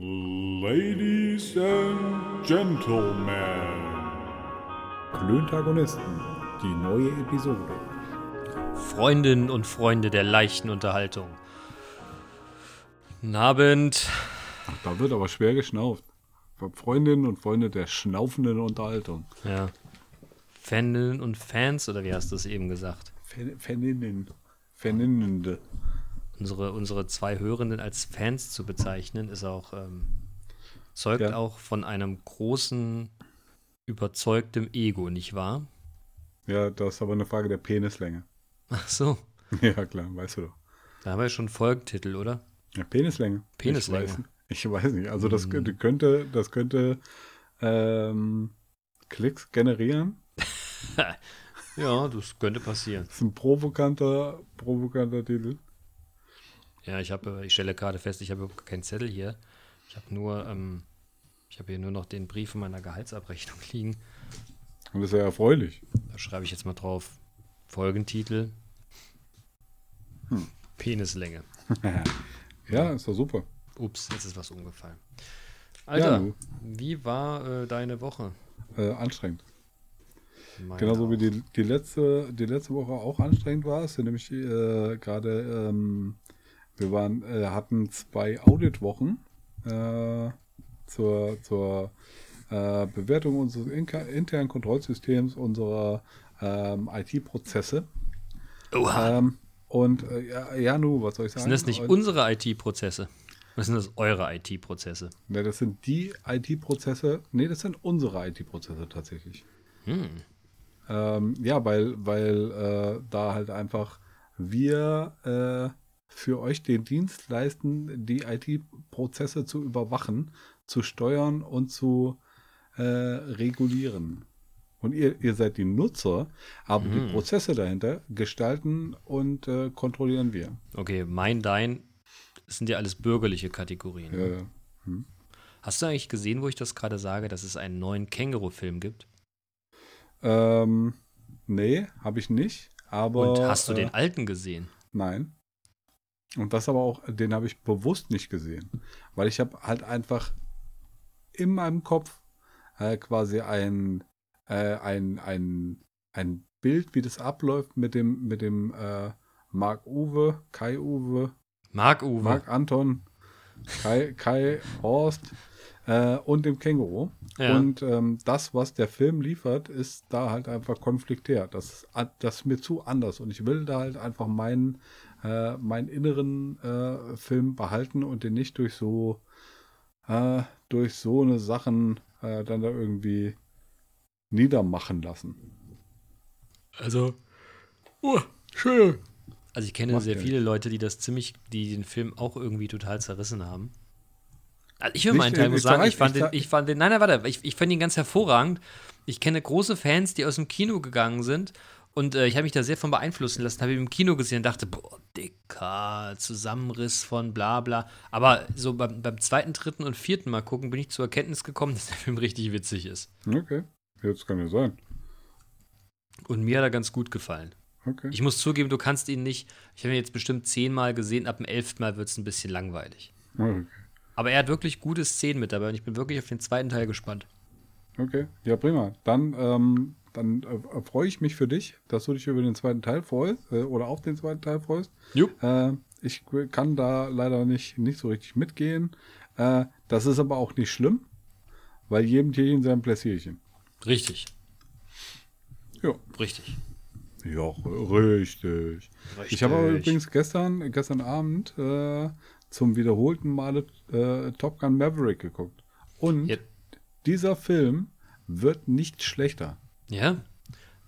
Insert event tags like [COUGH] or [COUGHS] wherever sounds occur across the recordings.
Ladies and Gentlemen. Klöntagonisten, die neue Episode. Freundinnen und Freunde der leichten Unterhaltung. Guten Abend. Ach, da wird aber schwer geschnauft. Freundinnen und Freunde der schnaufenden Unterhaltung. Ja. Faninnen und Fans, oder wie hast du es eben gesagt? Fan- Faninnen. Faninnende. Unsere, unsere zwei Hörenden als Fans zu bezeichnen, ist auch, ähm, zeugt Ja. auch von einem großen, überzeugtem Ego, nicht wahr? Ja, das ist aber eine Frage der Penislänge. Ach so. [LAUGHS] Ja, klar, weißt du doch. Da haben wir schon Folgentitel, oder? Ja, Penislänge. Penislänge. Ich weiß, ich weiß nicht. Also das Hm. könnte, könnte das könnte ähm, Klicks generieren. [LAUGHS] Ja, das könnte passieren. Das ist ein provokanter, provokanter Titel. Ja, ich habe, ich stelle gerade fest, ich habe überhaupt keinen Zettel hier. Ich habe nur, ähm, ich habe hier nur noch den Brief von meiner Gehaltsabrechnung [LAUGHS] liegen. Und das ist ja erfreulich. Da schreibe ich jetzt mal drauf. Folgentitel. Penislänge. [LAUGHS] Ja, ist doch super. Ups, jetzt ist was umgefallen. Ja, Alter, du. wie war äh, deine Woche? Äh, anstrengend. Meine Genauso wie auch. die, die, letzte, die letzte Woche auch anstrengend war. Es sind nämlich äh, gerade, ähm, wir waren, äh, hatten zwei Auditwochen äh, zur, zur äh, Bewertung unseres internen Kontrollsystems, unserer ähm, IT-Prozesse. Oha, Ähm, und äh, ja, ja, nu, was soll ich sagen? sind das nicht Und- unsere IT-Prozesse? Was sind das eure IT-Prozesse? Ne, das sind die IT-Prozesse. Nee, das sind unsere IT-Prozesse tatsächlich. Hm. Ähm, ja, weil, weil äh, da halt einfach wir äh, für euch den Dienst leisten, die IT-Prozesse zu überwachen, zu steuern und zu äh, regulieren. Und ihr, ihr seid die Nutzer, aber Mhm. die Prozesse dahinter gestalten und äh, kontrollieren wir. Okay, mein, dein, das sind ja alles bürgerliche Kategorien. ne? Äh, hm. Hast du eigentlich gesehen, wo ich das gerade sage, dass es einen neuen Känguru-Film gibt? ähm, nee, habe ich nicht. Aber Und hast du äh, den alten gesehen? Nein. Und das aber auch, den habe ich bewusst nicht gesehen. Weil ich habe halt einfach in meinem Kopf äh, quasi ein, äh, ein, ein, ein Bild, wie das abläuft mit dem, mit dem äh, Mark Uwe, Kai Uwe, Marc-Uwe. Mark Anton, Kai, Kai Horst äh, und dem Känguru. Ja. Und ähm, das, was der Film liefert, ist da halt einfach konfliktär. Das, das ist mir zu anders. Und ich will da halt einfach meinen, äh, meinen inneren äh, Film behalten und den nicht durch so, äh, durch so eine Sachen äh, dann da irgendwie niedermachen lassen. Also, oh, schön. Also ich kenne Macht sehr ja viele Leute, die das ziemlich, die den Film auch irgendwie total zerrissen haben. Also ich für meinen Teil muss ich sagen, ich fand, ich den, ich fand den, nein, nein, warte, ich, ich fand ihn ganz hervorragend. Ich kenne große Fans, die aus dem Kino gegangen sind und äh, ich habe mich da sehr von beeinflussen lassen, habe ihn im Kino gesehen und dachte, boah, dicker Zusammenriss von bla bla. Aber so beim, beim zweiten, dritten und vierten Mal gucken bin ich zur Erkenntnis gekommen, [LAUGHS] dass der Film richtig witzig ist. Okay. Jetzt kann ja sein. Und mir hat er ganz gut gefallen. Okay. Ich muss zugeben, du kannst ihn nicht. Ich habe ihn jetzt bestimmt zehnmal gesehen, ab dem elften Mal wird es ein bisschen langweilig. okay. Aber er hat wirklich gute Szenen mit dabei und ich bin wirklich auf den zweiten Teil gespannt. Okay, ja prima. Dann, ähm, dann äh, freue ich mich für dich, dass du dich über den zweiten Teil freust äh, oder auf den zweiten Teil freust. Jupp. Äh, ich kann da leider nicht, nicht so richtig mitgehen. Äh, das ist aber auch nicht schlimm, weil jedem Tierchen sein Pläsierchen. Richtig. Ja. Richtig. Ja, richtig. Ich habe übrigens gestern, gestern Abend äh, zum wiederholten Male äh, Top Gun Maverick geguckt. Und Ja. dieser Film wird nicht schlechter. Ja?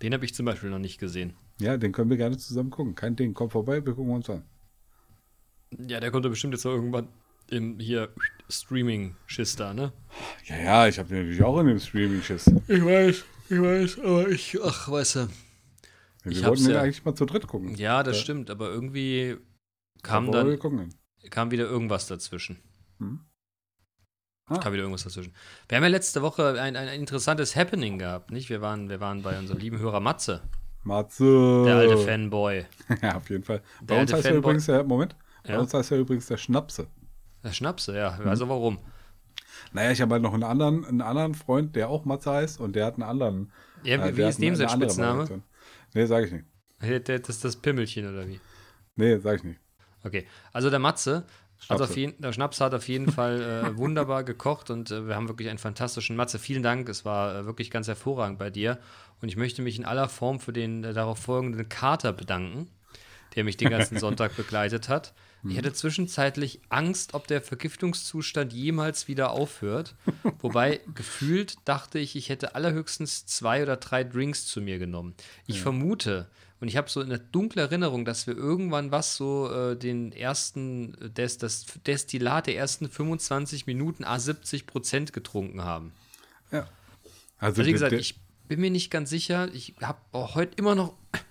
Den habe ich zum Beispiel noch nicht gesehen. Ja, den können wir gerne zusammen gucken. Kein Ding, komm vorbei, wir gucken uns an. Ja, der kommt doch bestimmt jetzt auch irgendwann in hier Streaming-Schiss da, ne? Ja, ja, ich habe natürlich auch in dem Streaming-Schiss. Ich weiß, ich weiß, aber ich, ach, weißt du. Wir Ich wollten den ja- eigentlich mal zu dritt gucken. Ja, das Ja. stimmt, aber irgendwie kam Aber wir dann, kam wieder irgendwas dazwischen. Hm? Ah. Kam wieder irgendwas dazwischen. Wir haben ja letzte Woche ein, ein interessantes Happening gehabt, nicht? Wir waren, wir waren bei unserem lieben Hörer Matze, Matze. der alte Fanboy. [LAUGHS] Ja, auf jeden Fall. Bei Der uns heißt er Fanboy. übrigens der, Moment, bei Ja. uns heißt er übrigens der Schnapse. Der Schnapse, ja. Also warum? Naja, ich habe halt noch einen anderen, einen anderen Freund, der auch Matze heißt und der hat einen anderen. Ja, wie, äh, wie ist dem sein Spitzname? Nee, sag ich nicht. Das ist das Pimmelchen oder wie? Nee, sag ich nicht. Okay, also der Matze hat Schnapse. auf jeden, der Schnaps hat auf jeden Fall äh, [LAUGHS] wunderbar gekocht und äh, wir haben wirklich einen fantastischen Matze. Vielen Dank, es war äh, wirklich ganz hervorragend bei dir und ich möchte mich in aller Form für den äh, darauf folgenden Kater bedanken, der mich den ganzen [LAUGHS] Sonntag begleitet hat. Ich hatte zwischenzeitlich Angst, ob der Vergiftungszustand jemals wieder aufhört. [LAUGHS] Wobei gefühlt dachte ich, ich hätte allerhöchstens zwei oder drei Drinks zu mir genommen. Ich vermute, und ich habe so eine dunkle Erinnerung, dass wir irgendwann was so äh, den ersten, äh, des, das Destillat der ersten 25 Minuten A 70 Prozent getrunken haben. Also, Also wie gesagt, ich bin mir nicht ganz sicher. Ich habe heute immer noch. [COUGHS]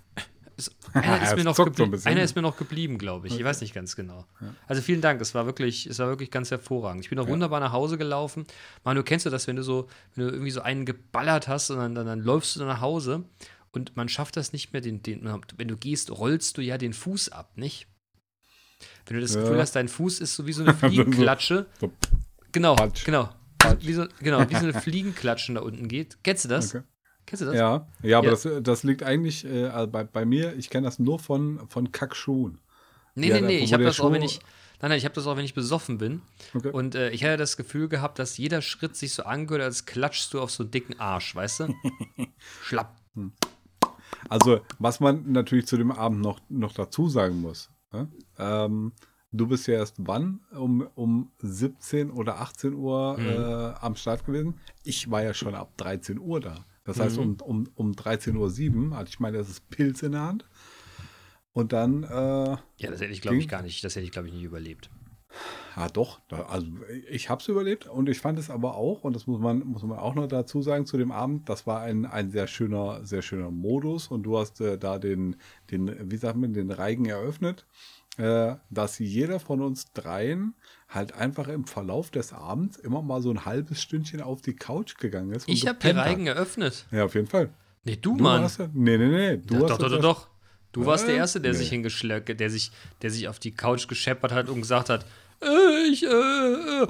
[LAUGHS] Einer ist, mir noch zuckt so ein geblie- einer ist mir noch geblieben, glaube ich. Ich weiß nicht ganz genau. Also vielen Dank, es war wirklich, es war wirklich ganz hervorragend. Ich bin auch wunderbar nach Hause gelaufen. Manu, kennst du das, wenn du so, wenn du irgendwie so einen geballert hast und dann, dann, dann läufst du nach Hause und man schafft das nicht mehr, den, den, wenn du gehst, rollst du ja den Fuß ab, nicht? Wenn du das Ja. Gefühl hast, dein Fuß ist so wie so [LAUGHS] eine Fliegenklatsche. so, Genau, Patsch. genau. Wie so, genau, wie so eine Fliegenklatschen da unten geht. Kennst du das? Okay. Kennst du das? Ja, ja, aber Ja. Das, das liegt eigentlich äh, also bei, bei mir, ich kenne das nur von, von Kackschuhen. Nee, Ja, nee, nee, ich habe das auch, wenn Schuh- ich. Nein, nein, ich habe das auch, wenn ich besoffen bin. Okay. Und äh, ich hatte das Gefühl gehabt, dass jeder Schritt sich so angehört, als klatschst du auf so einen dicken Arsch, weißt du? [LAUGHS] Schlapp. Also, was man natürlich zu dem Abend noch, noch dazu sagen muss, ne? ähm, du bist ja erst wann? Um, um 17 oder 18 Uhr Mhm. äh, am Start gewesen. Ich war ja schon ab 13 Uhr da. Das heißt, Mhm. um, um, um 13.07 Uhr hatte ich mein erstes Pilz in der Hand. Und dann, äh, Ja, das hätte ich, glaube ich, gar nicht, das hätte ich, glaube ich, nicht überlebt. Ja, doch. Also ich habe es überlebt und ich fand es aber auch, und das muss man, muss man auch noch dazu sagen zu dem Abend, das war ein, ein sehr schöner, sehr schöner Modus und du hast äh, da den, den, wie sagt man, den Reigen eröffnet, äh, dass jeder von uns dreien halt einfach im Verlauf des Abends immer mal so ein halbes Stündchen auf die Couch gegangen ist. Ich habe die gepennt hat. Reigen eröffnet. Ja, auf jeden Fall. Nee, du, Du Mann. warst nee, nee, nee. Du Ja, doch, doch, doch, doch. Du warst der Erste, der nee. sich hingeschleppt, der sich, der sich auf die Couch gescheppert hat und gesagt hat, ich, äh, äh.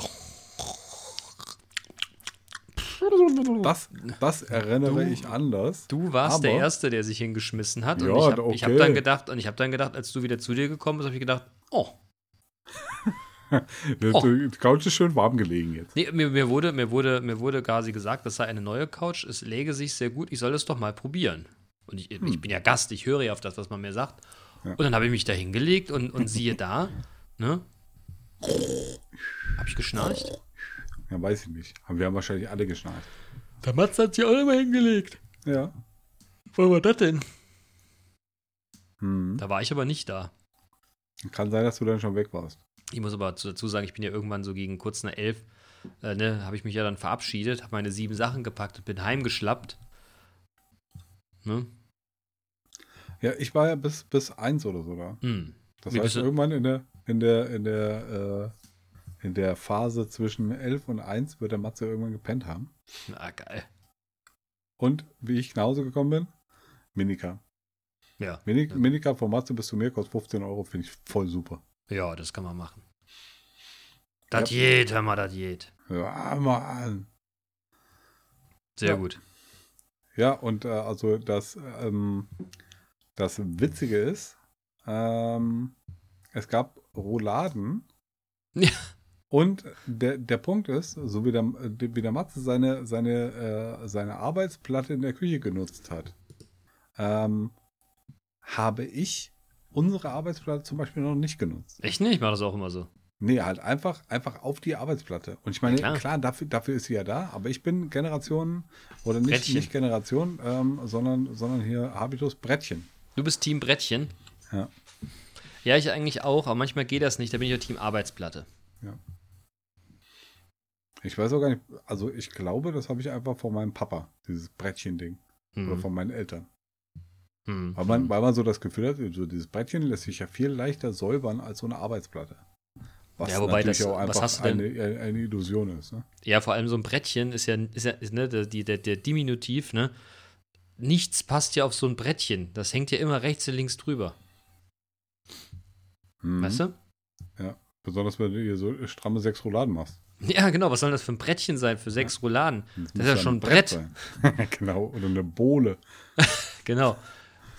Das, das erinnere ich anders. Du warst der Aber- Erste, der sich hingeschmissen hat. Ja, und ich habe ich hab okay. dann gedacht, und ich habe dann gedacht, als du wieder zu dir gekommen bist, habe ich gedacht, oh. [LAUGHS] Oh. Die Couch ist schön warm gelegen jetzt. Nee, mir, mir, wurde, mir, wurde, mir wurde quasi gesagt, das sei eine neue Couch, es läge sich sehr gut, ich soll es doch mal probieren. Und ich, ich bin ja Gast, ich höre ja auf das, was man mir sagt. Ja. Und dann habe ich mich da hingelegt und, und siehe da, ne? Habe ich geschnarcht? Ja, weiß ich nicht. Aber wir haben wahrscheinlich alle geschnarcht. Der Matz hat sich auch immer hingelegt. Ja. Wo war das denn? Hm. Da war ich aber nicht da. Kann sein, dass du dann schon weg warst. Ich muss aber dazu sagen, ich bin ja irgendwann so gegen kurz nach elf, äh, ne, habe ich mich ja dann verabschiedet, habe meine sieben Sachen gepackt und bin heimgeschlappt. Ne? Ja, ich war ja bis, bis eins oder so da. Hm. Das Wie heißt, irgendwann in der, in der, in der, äh, in der Phase zwischen elf und eins wird der Matze irgendwann gepennt haben. Ah, geil. Und wie ich nach Hause gekommen bin, Minika. Ja. Mini, Ja. Minika von Matze bis zu mir kostet 15 Euro, finde ich voll super. Ja, das kann man machen. Das geht, hör mal, das geht. Ja, Mann. Sehr Ja. gut. Ja, und äh, also das, ähm, das Witzige ist, ähm, es gab Rouladen. Ja. Und der, der Punkt ist, so wie der, wie der Matze seine, seine, äh, seine Arbeitsplatte in der Küche genutzt hat, ähm, habe ich unsere Arbeitsplatte zum Beispiel noch nicht genutzt. Echt nicht? Ich mache das auch immer so. Nee, halt einfach, einfach auf die Arbeitsplatte. Und ich meine, Ja, klar. klar, dafür, dafür ist sie ja da, aber ich bin Generation, oder nicht, Brettchen. nicht Generation, ähm, sondern, sondern hier Habitus Brettchen. Du bist Team Brettchen. Ja. Ja, ich eigentlich auch, aber manchmal geht das nicht. Da bin ich ja Team Arbeitsplatte. Ich weiß auch gar nicht, also ich glaube, das habe ich einfach von meinem Papa, dieses Brettchen-Ding. Oder Hm. von meinen Eltern. Hm. Weil man, weil man so das Gefühl hat, so dieses Brettchen lässt sich ja viel leichter säubern als so eine Arbeitsplatte. Was Ja, wobei das- auch einfach du denn? eine, eine Illusion ist. Ne? Ja, vor allem so ein Brettchen ist ja, ist ja ist, ne, der, der, der Diminutiv, ne? Nichts passt ja auf so ein Brettchen. Das hängt ja immer rechts und links drüber. Mhm. Weißt du? Besonders wenn du hier so stramme sechs Rouladen machst. Ja, genau. Was soll das für ein Brettchen sein für sechs Rouladen? Das, muss ist ja schon ein Brett. sein. [LAUGHS] genau, oder eine Bohle. [LAUGHS] Genau.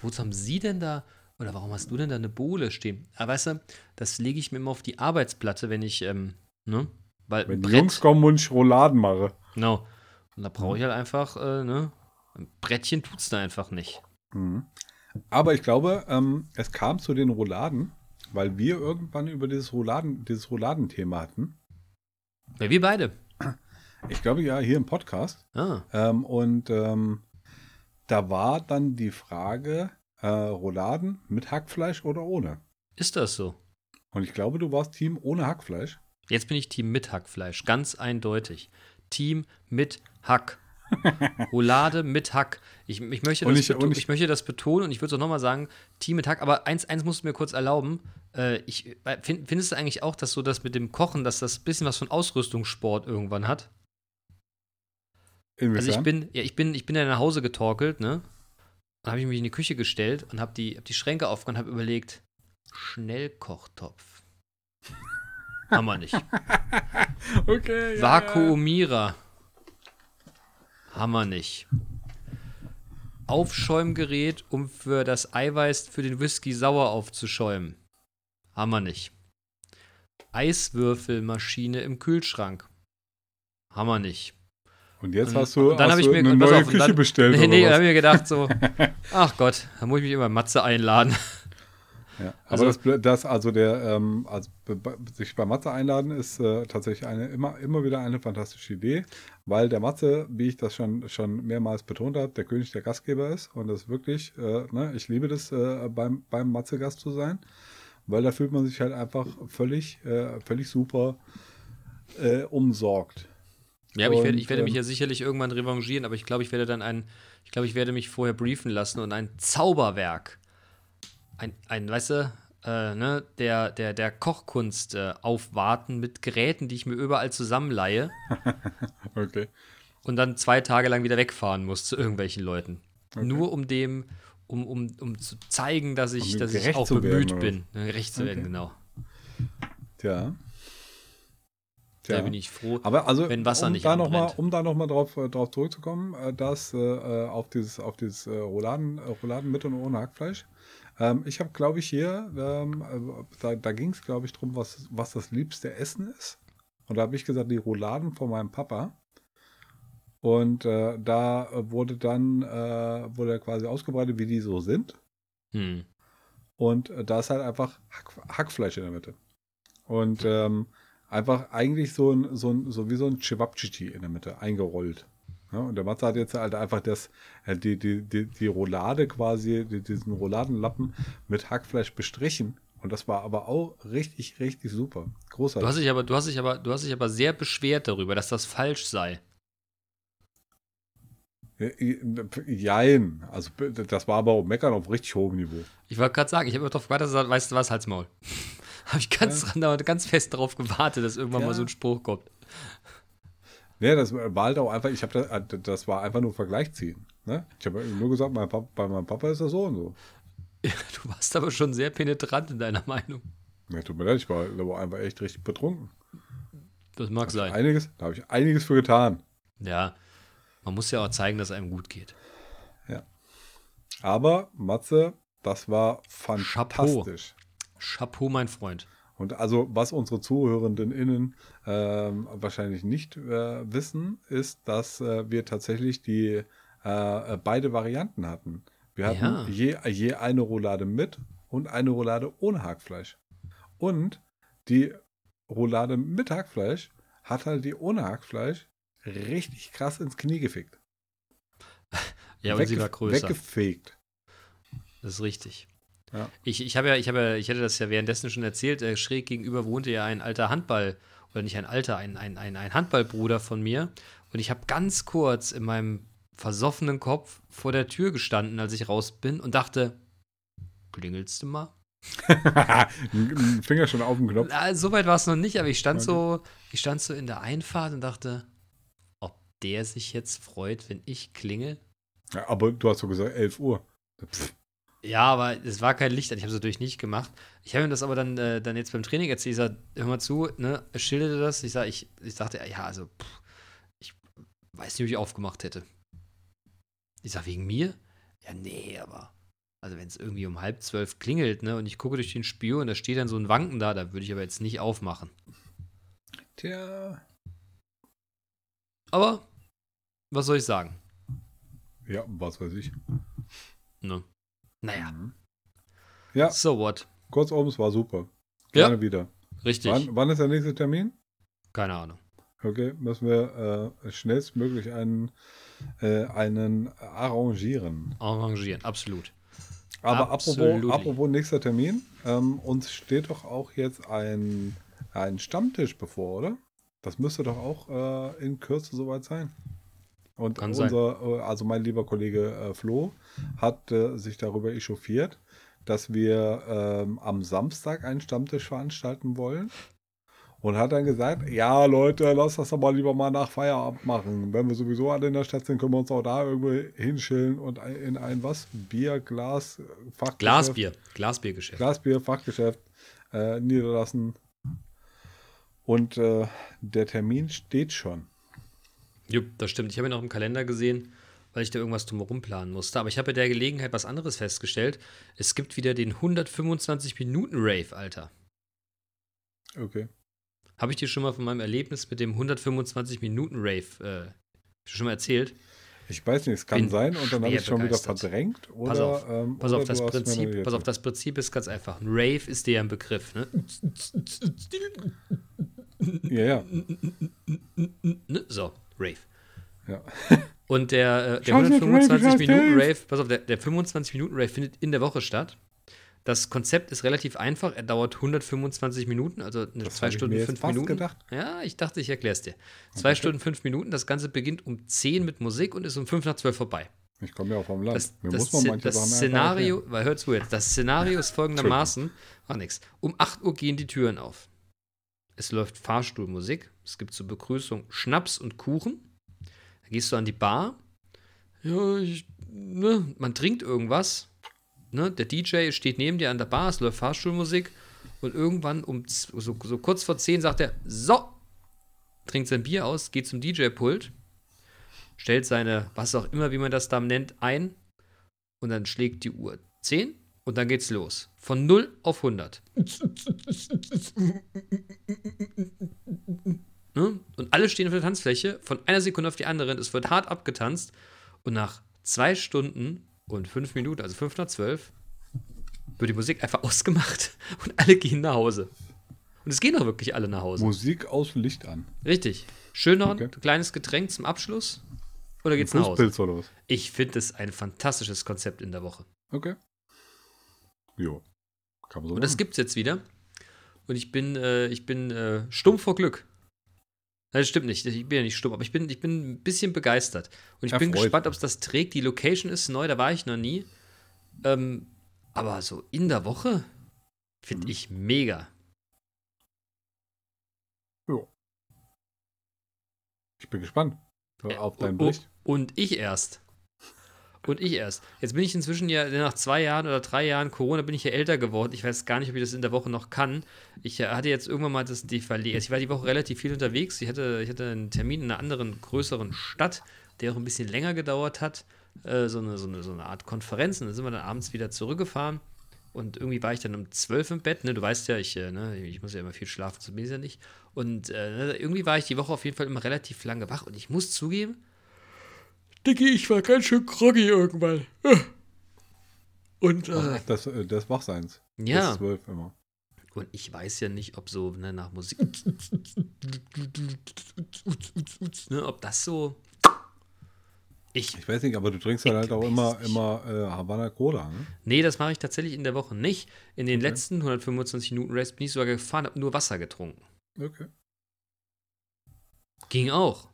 Wozu haben Sie denn da, oder warum hast du denn da eine Bohle stehen? Aber weißt du, das lege ich mir immer auf die Arbeitsplatte, wenn ich, ähm, ne? Weil Wenn ein die Brett, Jungs kommen und ich Rouladen mache. genau. Und da brauche ich halt einfach, äh, ne? Ein Brettchen tut's da einfach nicht. Aber ich glaube, ähm, es kam zu den Rouladen, weil wir irgendwann über dieses Rouladen, dieses Rouladenthema hatten. Weil wir beide. Ich glaube ja hier im Podcast. Ah, Ähm, und ähm, da war dann die Frage, äh, Rouladen mit Hackfleisch oder ohne? ist das so? Und ich glaube, du warst Team ohne Hackfleisch. Jetzt bin ich Team mit Hackfleisch, ganz eindeutig. Team mit Hack. Roulade mit Hack. Ich, ich, möchte das ich- ich, möchte das betonen und ich würde es auch nochmal sagen, Team mit Hack, aber eins, eins musst du mir kurz erlauben. Äh, ich, äh, find, findest du eigentlich auch, dass so das mit dem Kochen, dass das ein bisschen was von Ausrüstungssport irgendwann hat? Inwiefern? Also ich bin, ja, ich bin, ich bin ja nach Hause getorkelt, ne? Dann habe ich mich in die Küche gestellt und habe die, hab die Schränke aufgemacht und habe überlegt, Schnellkochtopf. Haben wir nicht. [LAUGHS] okay, ja, Vakuumierer. Haben wir nicht. Aufschäumgerät, um für das Eiweiß für den Whisky sauer aufzuschäumen. Haben wir nicht. Eiswürfelmaschine im Kühlschrank. Haben wir nicht. Und jetzt hast du, und dann hast habe ich du mir eine neue auf, Küche dann, bestellt [LAUGHS] Nee, nee, habe mir gedacht so, [LAUGHS] ach Gott, da muss ich mich immer Matze einladen. Ja. Also- Aber das, das also der, ähm, also sich bei Matze einladen ist äh, tatsächlich eine immer, immer wieder eine fantastische Idee, weil der Matze, wie ich das schon, schon mehrmals betont habe, der König der Gastgeber ist und das wirklich, äh, ne, ich liebe das, äh, beim, beim Matze-Gast zu sein, weil da fühlt man sich halt einfach völlig, äh, völlig super äh, umsorgt. Ja, aber ich werde, Und, ich werde mich ähm, ja sicherlich irgendwann revanchieren, aber ich glaube, ich werde dann ein, ich glaube, ich werde mich vorher briefen lassen und ein Zauberwerk, ein, ein weißt du, äh, ne, der, der, der Kochkunst äh, aufwarten mit Geräten, die ich mir überall zusammenleihe [LAUGHS] Okay. und dann zwei Tage lang wieder wegfahren muss zu irgendwelchen Leuten. Nur um dem, um, um, um zu zeigen, dass ich, Um dass ich auch werden, bemüht oder bin, ne, gerecht zu werden, Okay. genau. Tja. Da bin ich froh. Aber also, wenn Wasser um nicht da noch mal, um da nochmal drauf, äh, drauf zurückzukommen, äh, dass äh, auf dieses, auf dieses äh, Rouladen, äh, Rouladen mit und ohne Hackfleisch. Ähm, ich habe, glaube ich, hier, ähm, äh, da, da ging es, glaube ich, darum, was, was das liebste Essen ist. Und da habe ich gesagt, die Rouladen von meinem Papa. Und äh, da äh, wurde dann, äh, wurde quasi ausgebreitet, wie die so sind. Hm. Und äh, da ist halt einfach Hack, Hackfleisch in der Mitte. Und ähm, einfach eigentlich so, ein, so, ein, so wie so ein Cevapcici in der Mitte eingerollt. Ja, und der Matze hat jetzt halt einfach das, äh, die, die, die, die Roulade quasi, die, diesen Rouladenlappen mit Hackfleisch bestrichen. Und das war aber auch richtig, richtig super. Du Großartig. hast dich aber, du hast dich aber, du hast dich aber sehr beschwert darüber, dass das falsch sei. Jein. Also das war aber auch Meckern auf richtig hohem Niveau. Ich wollte gerade sagen, ich habe darauf gewartet, dass weißt du was, halt's Maul. [LAUGHS] habe ich ganz, dran, [LAUGHS] ganz fest darauf gewartet, dass irgendwann Ja. mal so ein Spruch kommt. Nee, das war halt auch einfach, ich habe das, das war einfach nur Vergleich ziehen. Ne? Ich habe nur gesagt, mein Papa, bei meinem Papa ist das so und so. [LAUGHS] Du warst aber schon sehr penetrant in deiner Meinung. Ja, tut mir leid, ich war aber einfach echt richtig betrunken. Das mag sein. Einiges, da habe ich einiges für getan. Ja, man muss ja auch zeigen, dass einem gut geht. Aber Matze, das war fantastisch. Chapeau, mein Freund. Und also, was unsere Zuhörenden innen ähm, wahrscheinlich nicht äh, wissen, ist, dass äh, wir tatsächlich die äh, beide Varianten hatten. Wir hatten Ja. je, je eine Roulade mit und eine Roulade ohne Hackfleisch. Und die Roulade mit Hackfleisch hat halt die ohne Hackfleisch richtig krass ins Knie gefickt. Ja, und sie war Wegge- größer. Weggefegt. Das ist richtig. Ja. Ich, ich habe ja, ich habe ja, ich hatte das ja währenddessen schon erzählt, äh, schräg gegenüber wohnte ja ein alter Handball, oder nicht ein alter, ein, ein, ein, ein Handballbruder von mir. Und ich habe ganz kurz in meinem versoffenen Kopf vor der Tür gestanden, als ich raus bin und dachte, klingelst du mal? [LAUGHS] Finger schon auf dem Knopf. So weit war es noch nicht, aber ich stand so, ich stand so in der Einfahrt und dachte, ob der sich jetzt freut, wenn ich klingel. Ja, aber du hast doch gesagt 11 Uhr. Pff, Ja, aber es war kein Licht an. Ich habe es natürlich nicht gemacht. Ich habe ihm das aber dann, äh, dann jetzt beim Training erzählt. Ich sage, hör mal zu, ne, er schilderte das. Ich, sag, ich, ich sagte, ja, also, pff, ich weiß nicht, ob ich aufgemacht hätte. Ich sage, wegen mir? Ja, nee, aber. Also, wenn es irgendwie um halb zwölf klingelt, ne, und ich gucke durch den Spion und da steht dann so ein Wanken da, da würde ich aber jetzt nicht aufmachen. Tja. Aber, was soll ich sagen? Ja, was weiß ich. Ne? Naja, Ja, so what? kurzum, es war super. Ja. Gerne wieder. Richtig. Wann, wann ist der nächste Termin? Keine Ahnung. Okay, müssen wir äh, schnellstmöglich einen, äh, einen arrangieren. Arrangieren, absolut. Aber Absolutely. apropos, apropos nächster Termin, ähm, uns steht doch auch jetzt ein, ein Stammtisch bevor, oder? Das müsste doch auch äh, in Kürze soweit sein. Und Kann sein. unser, äh, also mein lieber Kollege äh, Flo hat äh, sich darüber echauffiert, dass wir ähm, am Samstag einen Stammtisch veranstalten wollen. Und hat dann gesagt, ja Leute, lass das aber lieber mal nach Feierabend machen. Wenn wir sowieso alle in der Stadt sind, können wir uns auch da irgendwie hinschillen und in ein was? Bier, Glas, äh, Fachgeschäft, Glasbier. Glasbiergeschäft. Glasbier, Fachgeschäft äh, niederlassen. Und äh, der Termin steht schon. Jupp, das stimmt. Ich habe ihn auch im Kalender gesehen, weil ich da irgendwas drumherum planen musste. Aber ich habe bei der Gelegenheit was anderes festgestellt. Es gibt wieder den 125-Minuten-Rave, Alter. Okay. Habe ich dir schon mal von meinem Erlebnis mit dem 125-Minuten-Rave äh, schon mal erzählt? Ich weiß nicht, es kann Bin sein und dann habe ich schon wieder begeistert. verdrängt. Oder, Pass auf, ähm, pass auf, das Prinzip, pass auf, das Prinzip ist ganz einfach. Ein Rave ist dir ja ein Begriff, ne? Ja, ja. ne? So, Rave. ja. [LAUGHS] Und der, äh, der Scheiß nicht, Rave, 125 scheiß Minuten Dave. Rave, pass auf, der, der 25 Minuten Rave findet in der Woche statt. Das Konzept ist relativ einfach. Er dauert 125 Minuten, also eine Das zwei Stunden, fünf Minuten. gedacht. Ja, ich dachte, ich erkläre es dir. Zwei Stunden, fünf Minuten. Das Ganze beginnt um 10 mit Musik und ist um 5 nach 12 vorbei. Ich komme ja auch vom Land. Das, Mir das, muss man manche das Szenario, weil hör zu jetzt, das Szenario ist [LAUGHS] folgendermaßen, war nix. Um 8 Uhr gehen die Türen auf. Es läuft Fahrstuhlmusik, es gibt zur Begrüßung Schnaps und Kuchen. Dann gehst du an die Bar. Ja, ich, ne, man trinkt irgendwas. Ne, der DJ steht neben dir an der Bar, es läuft Fahrstuhlmusik und irgendwann um so, so kurz vor 10 sagt er, so, trinkt sein Bier aus, geht zum DJ-Pult, stellt seine, was auch immer, wie man das da nennt, ein und dann schlägt die Uhr 10 und dann geht's los. Von 0 auf 100. [LAUGHS] Ne? Und alle stehen auf der Tanzfläche, von einer Sekunde auf die andere. Es wird hart abgetanzt und nach zwei Stunden und fünf Minuten, also 5 nach 12, wird die Musik einfach [LAUGHS] ausgemacht und alle gehen nach Hause. Und es gehen auch wirklich alle nach Hause. Musik aus Licht an. Richtig. Schön noch Okay. ein kleines Getränk zum Abschluss. Oder geht's nach Hause? Oder was? Ich finde es ein fantastisches Konzept in der Woche. Okay. Jo. Kann man so Und das machen. gibt's jetzt wieder. Und ich bin, äh, ich bin äh, stumm vor Glück. Nein, das stimmt nicht. Ich bin ja nicht stumm, aber ich bin, ich bin ein bisschen begeistert. Und ich bin Erfreut. gespannt, ob es das trägt. Die Location ist neu, da war ich noch nie. Ähm, aber so in der Woche finde Mhm. ich mega. Jo. Ich bin gespannt äh, auf deinen Bericht. Und ich erst. Und ich erst. Jetzt bin ich inzwischen ja nach zwei Jahren oder drei Jahren Corona bin ich ja älter geworden. Ich weiß gar nicht, ob ich das in der Woche noch kann. Ich äh, hatte jetzt irgendwann mal das die verlegt. Ich war die Woche relativ viel unterwegs. Ich hatte, ich hatte einen Termin in einer anderen größeren Stadt, der auch ein bisschen länger gedauert hat. Äh, so, eine, so, eine, so eine Art Konferenz. Und dann sind wir dann abends wieder zurückgefahren. Und irgendwie war ich dann um zwölf im Bett. Ne? Du weißt ja, ich, äh, ne? ich muss ja immer viel schlafen, ich ja nicht. Und äh, ne, irgendwie war ich die Woche auf jeden Fall immer relativ lange wach. Und ich muss zugeben, Dicky, ich war ganz schön groggy irgendwann. Und, äh, Das, äh, des Wachseins. ja, Bis zwölf immer. und ich weiß ja nicht, ob so ne, nach Musik, ne, ob das so. Ich, Ich weiß nicht, aber du trinkst dann halt auch immer, immer äh, Havana Cola, ne? nee, das mache ich tatsächlich in der Woche nicht. In den Okay. letzten 125 Minuten Race bin ich sogar gefahren, habe nur Wasser getrunken. Okay. Ging auch.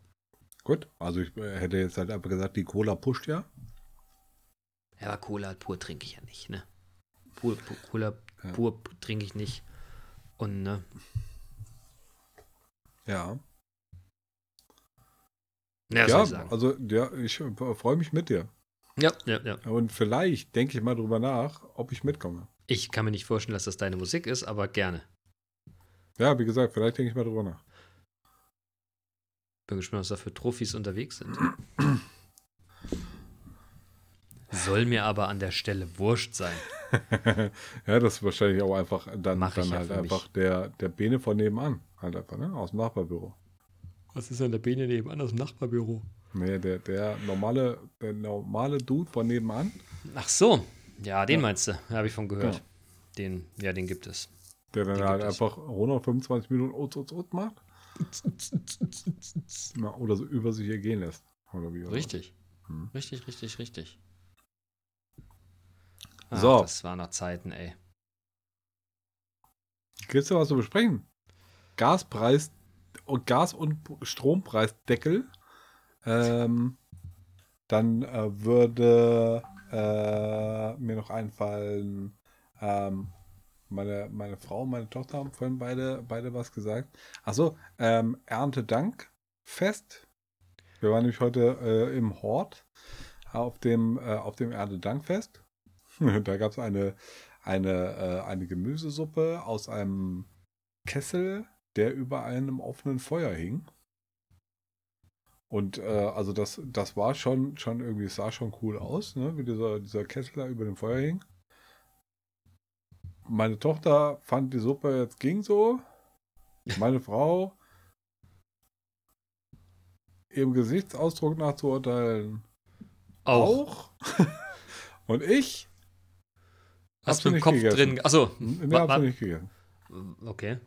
Gut. Also ich äh, hätte jetzt halt einfach gesagt, die Cola pusht ja. Ja, aber Cola pur trinke ich ja nicht, ne? Pur, pur, Cola Ja. pur trinke ich nicht. Und, ne? Ja. Ja, ja, also ja, ich freue mich mit dir. Ja, ja, ja. Und vielleicht denke ich mal drüber nach, ob ich mitkomme. Ich kann mir nicht vorstellen, dass das deine Musik ist, aber gerne. Ja, wie gesagt, vielleicht denke ich mal drüber nach. Bin gespannt, was da für Trophys unterwegs sind. Soll mir aber an der Stelle wurscht sein. [LAUGHS] ja, das ist wahrscheinlich auch einfach dann, Mach dann ja halt mich. einfach der, der Bene von nebenan. Halt einfach, ne? Aus dem Nachbarbüro. Was ist an der Bene nebenan aus dem Nachbarbüro? Nee, der, der normale, der normale Dude von nebenan, Ach so. Ja, den Ja. meinst du. Habe ich von gehört. Ja. Den, ja, den gibt es. der dann Den halt einfach 125 Minuten Utz, Utz, Utz macht. Oder so über sich ergehen lässt. Richtig. Hm. Richtig, richtig, richtig. Ach, So. Das waren noch Zeiten, ey. Gibt's da was zu besprechen? Gaspreis und Gas- und Strompreisdeckel. Ähm, dann äh, würde äh, mir noch einfallen, ähm, meine, meine Frau und meine Tochter haben vorhin beide, beide was gesagt. Achso, ähm, Erntedankfest. Wir waren nämlich heute äh, im Hort auf dem, äh, auf dem Erntedankfest. [LAUGHS] da gab es eine, eine, äh, eine Gemüsesuppe aus einem Kessel, der über einem offenen Feuer hing. Und äh, also das, das war schon, schon irgendwie, sah schon cool aus, ne? wie dieser, dieser Kessel da über dem Feuer hing. Meine Tochter fand die Suppe jetzt ging so. Meine Frau ihrem Gesichtsausdruck nach zu urteilen Auch. auch. [LAUGHS] Und ich Hast du im Kopf gegessen. drin. Achso. Nee, hab's nicht gegessen. Okay.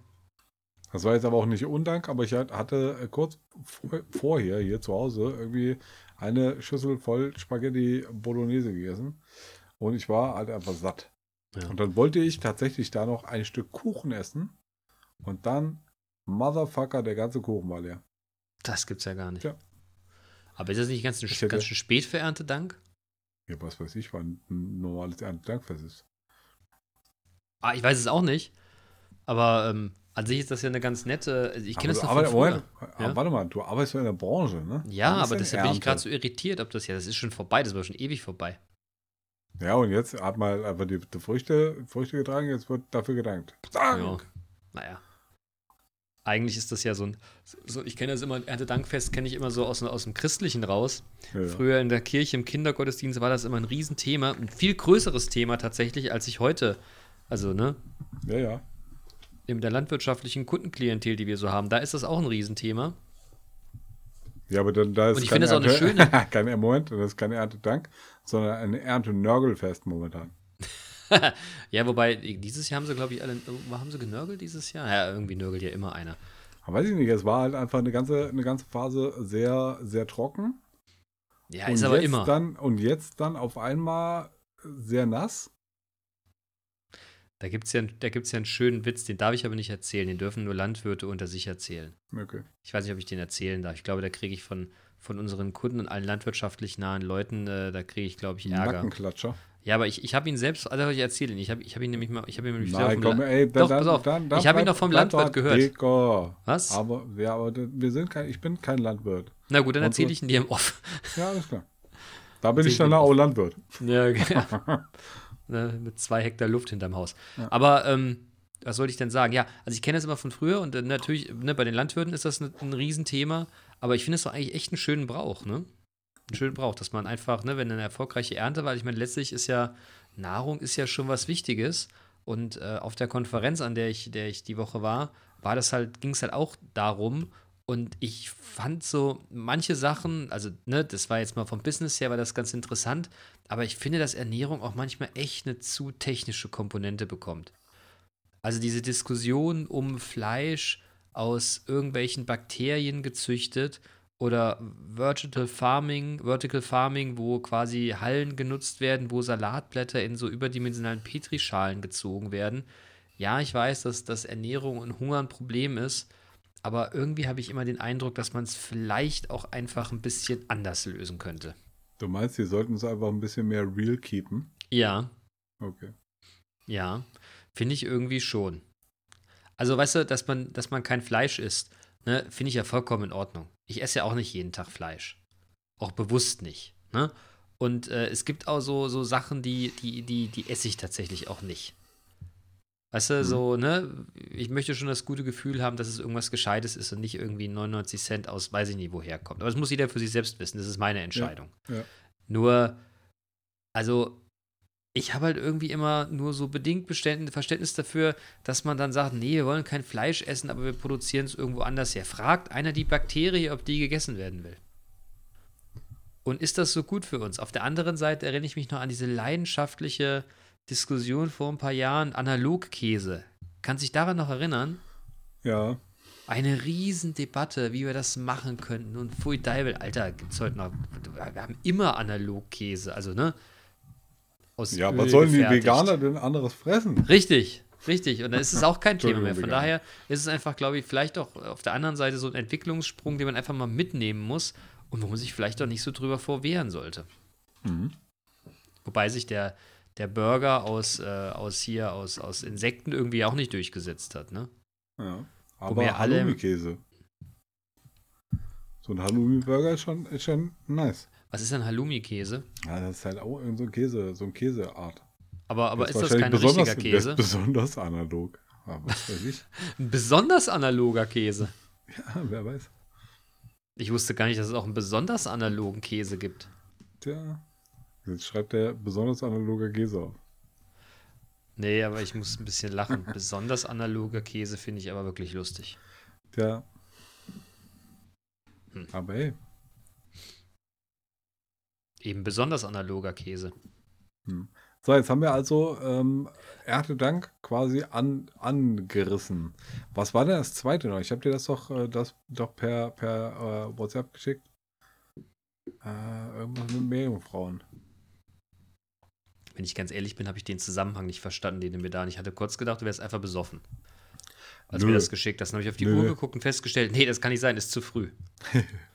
Das war jetzt aber auch nicht Undank, aber ich hat- hatte äh, kurz vor- vorher hier zu Hause irgendwie eine Schüssel voll Spaghetti Bolognese gegessen und ich war halt einfach satt. Ja. Und dann wollte ich tatsächlich da noch ein Stück Kuchen essen und dann, Motherfucker, der ganze Kuchen war leer. Das gibt's ja gar nicht. Ja. Aber ist das nicht ganz, hätte- ganz schön spät für Erntedank? Ja, was weiß ich, wann ein normales Erntedankfest ist. Ah, ich weiß es auch nicht. Aber ähm, an sich ist das ja eine ganz nette. also Ich kenne das Aber noch früher. Moment, Ja? Warte mal, du arbeitest ja in der Branche, ne? Ja, aber deshalb bin ich Ernte? gerade so irritiert, ob das ja, das ist schon vorbei, das war schon ewig vorbei. Ja, und jetzt hat man einfach die, die Früchte, Früchte getragen, jetzt wird dafür gedankt. Ja. Dank! Naja. Eigentlich ist das ja so ein, so, ich kenne das immer, Erntedankfest kenne ich immer so aus, aus dem Christlichen raus. Ja, ja. Früher in der Kirche, im Kindergottesdienst war das immer ein Riesenthema, ein viel größeres Thema tatsächlich, als ich heute, also ne, ja, ja. in der landwirtschaftlichen Kundenklientel, die wir so haben, da ist das auch ein Riesenthema. Ja, aber dann da ist Und ich finde das auch eine Ernte- [LAUGHS] kein Moment, das ist kein Erntedank, sondern ein Erntenörgelfest momentan. [LAUGHS] Ja, wobei, dieses Jahr haben sie, glaube ich, alle, haben sie genörgelt dieses Jahr? Ja, irgendwie nörgelt ja immer einer. Aber weiß ich nicht, es war halt einfach eine ganze, eine ganze Phase sehr, sehr trocken. Ja, und ist aber jetzt immer. Dann, und jetzt dann auf einmal sehr nass. Da gibt es ja, da gibt's ja einen schönen Witz, den darf ich aber nicht erzählen. Den dürfen nur Landwirte unter sich erzählen. Okay. Ich weiß nicht, ob ich den erzählen darf. Ich glaube, da kriege ich von, von unseren Kunden und allen landwirtschaftlich nahen Leuten, äh, da kriege ich, glaube ich, Ärger. Nackenklatscher. Ja, aber ich, ich habe ihn selbst, also ich erzähle ihn. Ich habe ich hab ihn nämlich mal, ich habe ihn nämlich Nein, komm, ey, dann, Doch, dann, pass auf. Dann, dann Ich habe ihn doch vom Landwirt gehört. Dicker. Was? Aber, ja, aber wir sind kein, ich bin kein Landwirt. Na gut, dann erzähle ich ihn dir im Off. Ja, alles klar. Da bin ich dann auch Landwirt. Ja, [LAUGHS] [LAUGHS] ne, mit zwei Hektar Luft hinterm Haus. Ja. Aber ähm, was wollte ich denn sagen? Ja, also ich kenne das immer von früher und äh, natürlich, ne, bei den Landwirten ist das ein, ein Riesenthema, aber ich finde es doch eigentlich echt einen schönen Brauch, ne? Einen schönen Brauch, dass man einfach, ne, wenn eine erfolgreiche Ernte, weil ich meine, letztlich ist ja Nahrung ist ja schon was Wichtiges. Und äh, auf der Konferenz, an der ich, der ich die Woche war, war das halt, ging es halt auch darum. Und ich fand so manche Sachen, also ne, das war jetzt mal vom Business her, war das ganz interessant, aber ich finde, dass Ernährung auch manchmal echt eine zu technische Komponente bekommt. Also diese Diskussion um Fleisch aus irgendwelchen Bakterien gezüchtet oder Vertical Farming, Vertical Farming, wo quasi Hallen genutzt werden, wo Salatblätter in so überdimensionalen Petrischalen gezogen werden. Ja, ich weiß, dass, dass Ernährung und Hunger ein Problem ist, aber irgendwie habe ich immer den Eindruck, dass man es vielleicht auch einfach ein bisschen anders lösen könnte. Du meinst, die sollten es einfach ein bisschen mehr real keepen? Ja, Okay. Ja, finde ich irgendwie schon. Also, weißt du, dass man, dass man kein Fleisch isst, ne, finde ich ja vollkommen in Ordnung. Ich esse ja auch nicht jeden Tag Fleisch. Auch bewusst nicht. Ne? Und äh, es gibt auch so, so Sachen, die, die, die, die esse ich tatsächlich auch nicht. Weißt du, Mhm. so, ne, ich möchte schon das gute Gefühl haben, dass es irgendwas Gescheites ist und nicht irgendwie 99 Cent aus, weiß ich nicht, woher kommt. Aber das muss jeder für sich selbst wissen. Das ist meine Entscheidung. ja. Nur, also, ich habe halt irgendwie immer nur so bedingt Verständnis dafür, dass man dann sagt, nee, wir wollen kein Fleisch essen, aber wir produzieren es irgendwo anders her. Fragt einer die Bakterie, ob die gegessen werden will. Und ist das so gut für uns? Auf der anderen Seite erinnere ich mich noch an diese leidenschaftliche Diskussion vor ein paar Jahren, Analogkäse. Kann sich daran noch erinnern? Ja. Eine Riesendebatte, wie wir das machen könnten. Und Pfui Deibel, Alter, gibt's heute noch. Wir haben immer Analogkäse, also, ne? Aus Ja, Öl was sollen die gefertigt. Veganer denn anderes fressen? Richtig, richtig. Und dann ist es auch kein [LAUGHS] Thema mehr. Von daher ist es einfach, glaube ich, vielleicht auch auf der anderen Seite so ein Entwicklungssprung, den man einfach mal mitnehmen muss und wo man sich vielleicht auch nicht so drüber vorwehren sollte. Mhm. Wobei sich der, der Burger aus, äh, aus hier, aus, aus Insekten irgendwie auch nicht durchgesetzt hat, ne? Ja. Aber alle- Halloumi-Käse. So ein Halloumi-Burger ist schon, ist schon nice. Was ist denn Halloumi-Käse? Ja, das ist halt auch so ein Käse, so ein Käseart. Aber, aber Der ist das wahrscheinlich kein richtiger ist Käse? besonders analog. Aber was weiß ich. Ein [LAUGHS] besonders analoger Käse. Ja, wer weiß. Ich wusste gar nicht, dass es auch einen besonders analogen Käse gibt. Tja. Jetzt schreibt der besonders analoger Käse auf. Nee, aber ich muss ein bisschen lachen. [LAUGHS] besonders analoger Käse finde ich aber wirklich lustig. Tja. Hm. Aber hey, Eben besonders analoger Käse. So, jetzt haben wir also ähm, Erntedank quasi an, angerissen. Was war denn das zweite noch? Ich habe dir das doch, äh, das doch per, per äh, WhatsApp geschickt. Äh, irgendwas mit Meerjungfrauen. Wenn ich ganz ehrlich bin, habe ich den Zusammenhang nicht verstanden, den du mir da. Ich hatte kurz gedacht, du wärst einfach besoffen. Als Nö. wir das geschickt hast, habe ich auf die Nö. Uhr geguckt und festgestellt, nee, das kann nicht sein, ist zu früh. [LAUGHS]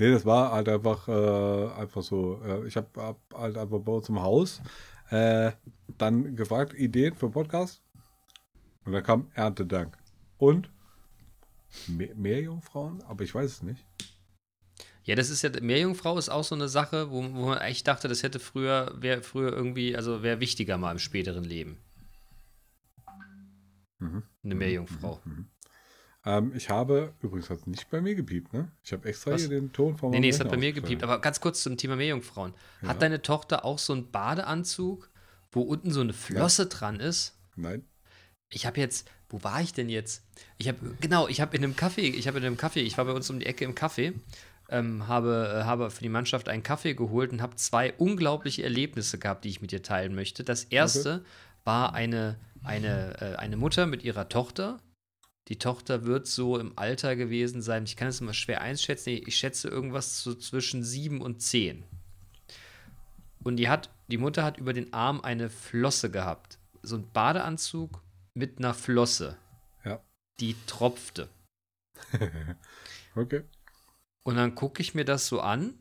Nee, das war halt einfach, äh, einfach so. Äh, ich habe hab halt einfach bei uns im Haus äh, dann gefragt, Ideen für Podcast. Und dann kam Erntedank. Und Me Meerjungfrauen? Aber ich weiß es nicht. Ja, das ist ja, Meerjungfrau ist auch so eine Sache, wo, wo man eigentlich dachte, das hätte früher, wäre früher irgendwie, also wäre wichtiger mal im späteren Leben. Mhm. Eine Meerjungfrau. Ähm, ich habe, übrigens hat es nicht bei mir gepiept, ne? Ich habe extra Was? hier den Ton von Nee, nee, es hat bei mir gepiept. Aber ganz kurz zum Thema Meerjungfrauen. Ja. Hat deine Tochter auch so einen Badeanzug, wo unten so eine Flosse dran ist? Nein. Ich habe jetzt, wo war ich denn jetzt? Ich habe, genau, ich habe in einem Kaffee, ich habe in einem Kaffee, ich war bei uns um die Ecke im Kaffee, ähm, habe, äh, habe für die Mannschaft einen Kaffee geholt und habe zwei unglaubliche Erlebnisse gehabt, die ich mit dir teilen möchte. Das erste war eine, eine, äh, eine Mutter mit ihrer Tochter. Die Tochter wird so im Alter gewesen sein, ich kann es immer schwer einschätzen, ich schätze irgendwas so zwischen sieben und zehn. Und die hat, die Mutter hat über den Arm eine Flosse gehabt. So ein Badeanzug mit einer Flosse. Ja. Die tropfte. [LAUGHS] Okay. Und dann gucke ich mir das so an,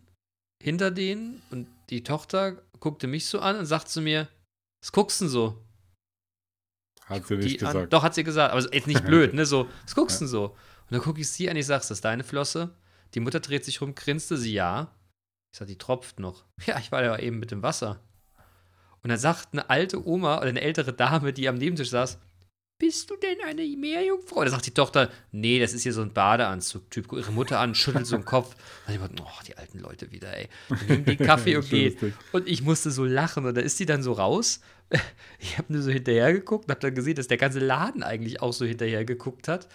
hinter denen, und die Tochter guckte mich so an und sagt zu mir, was guckst du denn so? Hat sie nicht an, gesagt. doch, hat sie gesagt, aber jetzt nicht [LAUGHS] blöd, ne? So, was guckst du denn so? Und dann gucke ich sie an, ich sag, ist das deine Flosse? Die Mutter dreht sich rum, grinste sie, ja. Ich sag, die tropft noch. [LAUGHS] Ja, ich war ja eben mit dem Wasser. Und dann sagt eine alte Oma oder eine ältere Dame, die am Nebentisch saß, bist du denn eine Meerjungfrau? Da sagt die Tochter, nee, das ist hier so ein Badeanzug-Typ. Guck ihre Mutter an, schüttelt so den Kopf. Dann ich dachte, oh, die alten Leute wieder, ey. Nehmen die Kaffee und. [LAUGHS] Ding. Und ich musste so lachen. Und da ist die dann so raus. [LAUGHS] Ich habe nur so hinterher geguckt und habe dann gesehen, dass der ganze Laden eigentlich auch so hinterher geguckt hat.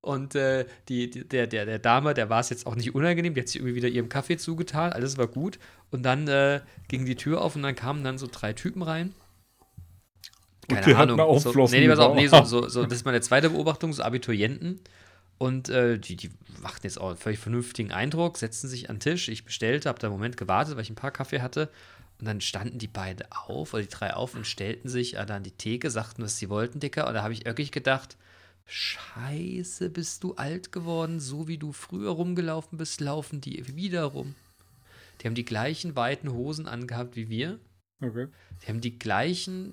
Und äh, die, die, der, der, der Dame, der war es jetzt auch nicht unangenehm, die hat sich irgendwie wieder ihrem Kaffee zugetan, alles war gut. Und dann äh, ging die Tür auf und dann kamen dann so drei Typen rein. Keine Ahnung. auch so, nee, nee, pass auf, nee, so, so, so, das ist meine zweite Beobachtung, so Abiturienten. Und äh, die, die machten jetzt auch einen völlig vernünftigen Eindruck, setzten sich an den Tisch. Ich bestellte, habe da einen Moment gewartet, weil ich ein paar Kaffee hatte. Und dann standen die beide auf, oder die drei auf und stellten sich äh, da an die Theke, sagten, was sie wollten, Dicker. Und da habe ich wirklich gedacht, Scheiße, bist du alt geworden, so wie du früher rumgelaufen bist, laufen die wieder rum. Die haben die gleichen weiten Hosen angehabt wie wir. Okay. Die haben die gleichen,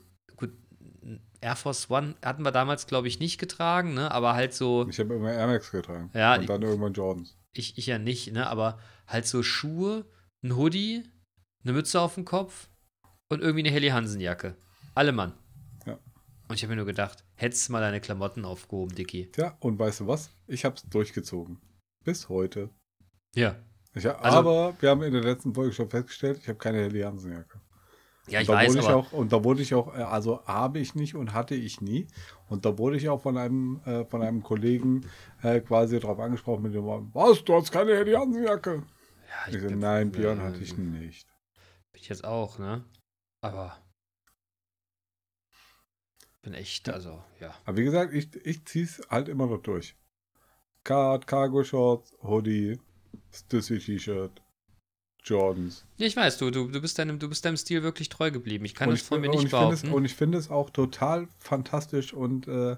Air Force One hatten wir damals, glaube ich, nicht getragen, ne? aber halt so, Ich habe immer Air Max getragen. Ja, Und dann irgendwann Jordans. ich, ich ja nicht, ne? aber halt so Schuhe, ein Hoodie, eine Mütze auf dem Kopf und irgendwie eine Helly Hansen-Jacke. Alle Mann. Ja. Und ich habe mir nur gedacht, hättest du mal deine Klamotten aufgehoben, Dicky. Tja, und weißt du was? Ich hab's durchgezogen. Bis heute. Ja. Ich, Also- aber wir haben in der letzten Folge schon festgestellt, ich habe keine Helly Hansen-Jacke. Ja, ich Und da weiß, wurde ich auch, und da wurde ich auch, äh, also habe ich nicht und hatte ich nie. Und da wurde ich auch von einem, äh, von einem Kollegen äh, quasi darauf angesprochen mit dem Wort, was, du hast keine Helly Hansen-Jacke? ja, Ich so, bin- nein, Björn äh, hatte ich nicht. Bin ich jetzt auch, ne? Aber bin echt, also, ja. Aber wie gesagt, ich, ich zieh's halt immer noch durch. Card, Cargo Shorts, Hoodie, Stussy T-Shirt, Jordans. Ja, ich weiß, du, du, du, bist deinem, du bist deinem Stil wirklich treu geblieben. Ich kann und das von mir und nicht ich finde es, behaupten. und ich finde es auch total fantastisch und äh,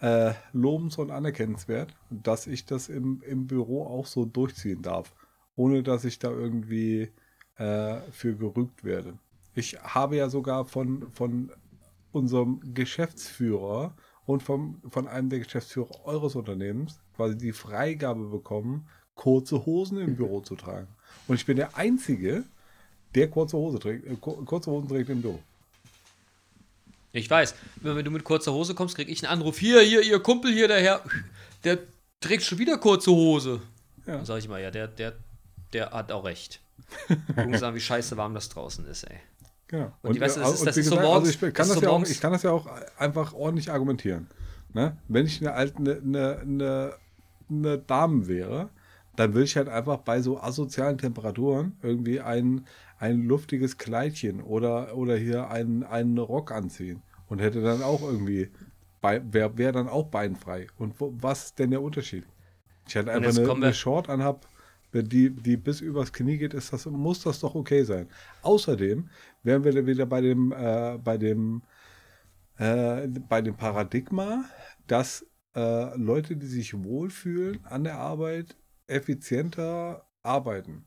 äh, lobens- und anerkennenswert, dass ich das im, im Büro auch so durchziehen darf, ohne dass ich da irgendwie äh, für gerügt werde. Ich habe ja sogar von, von unserem Geschäftsführer und vom, von einem der Geschäftsführer eures Unternehmens quasi die Freigabe bekommen, kurze Hosen im Büro zu tragen. Und ich bin der Einzige, der kurze, Hose trägt, äh, kur- kurze Hosen trägt im Büro. Ich weiß, wenn, du mit kurzer Hose kommst, krieg ich einen Anruf. Hier, hier, ihr Kumpel hier, der Herr, der trägt schon wieder kurze Hose. Ja. Dann sag ich mal, ja, der, der, der hat auch recht. Gucken Sie an, wie scheiße warm das draußen ist, ey. Genau. Und die- weißt du, das ist- und das ist so morgens- also ich, kann das das ja auch, ich kann das ja auch einfach ordentlich argumentieren. Ne? Wenn ich eine, alte, eine, eine, eine, eine Dame wäre, dann will ich halt einfach bei so asozialen Temperaturen irgendwie ein, ein luftiges Kleidchen oder, oder hier einen, einen Rock anziehen und hätte dann auch irgendwie, wäre wär dann auch beinfrei. Und wo, was ist denn der Unterschied? Ich hätte einfach eine, eine Short anhab, die, die bis übers Knie geht, ist das, muss das doch okay sein. Außerdem wären wir dann wieder bei dem, äh, bei dem, äh, bei dem Paradigma, dass äh, Leute, die sich wohlfühlen an der Arbeit, effizienter arbeiten.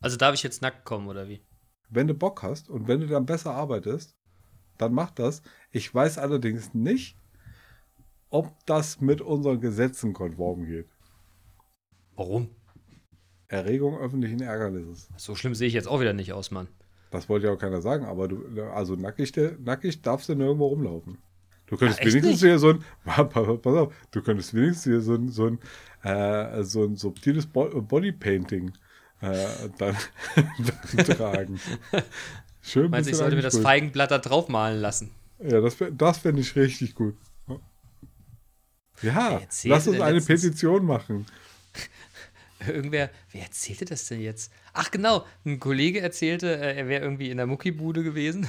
Also darf ich jetzt nackt kommen, oder wie? Wenn du Bock hast und wenn du dann besser arbeitest, dann mach das. Ich weiß allerdings nicht, ob das mit unseren Gesetzen konform geht. Warum? Erregung öffentlichen Ärgernisses. So schlimm sehe ich jetzt auch wieder nicht aus, Mann. Das wollte ja auch keiner sagen, aber du, also nackig, nackig darfst du nirgendwo rumlaufen. Du könntest echt wenigstens nicht? hier so ein, [LAUGHS] pass auf, du könntest wenigstens hier so ein, so ein, äh, so ein subtiles Bo Bodypainting äh, dann, [LAUGHS] dann tragen. Schön Meinst du, ich sollte mir das. Feigenblatt da draufmalen lassen? Ja, das, das fände ich richtig gut. Ja, lass uns eine Petition machen. [LAUGHS] Irgendwer, wer erzählte das denn jetzt? Ach genau, ein Kollege erzählte, äh, er wäre irgendwie in der Muckibude gewesen.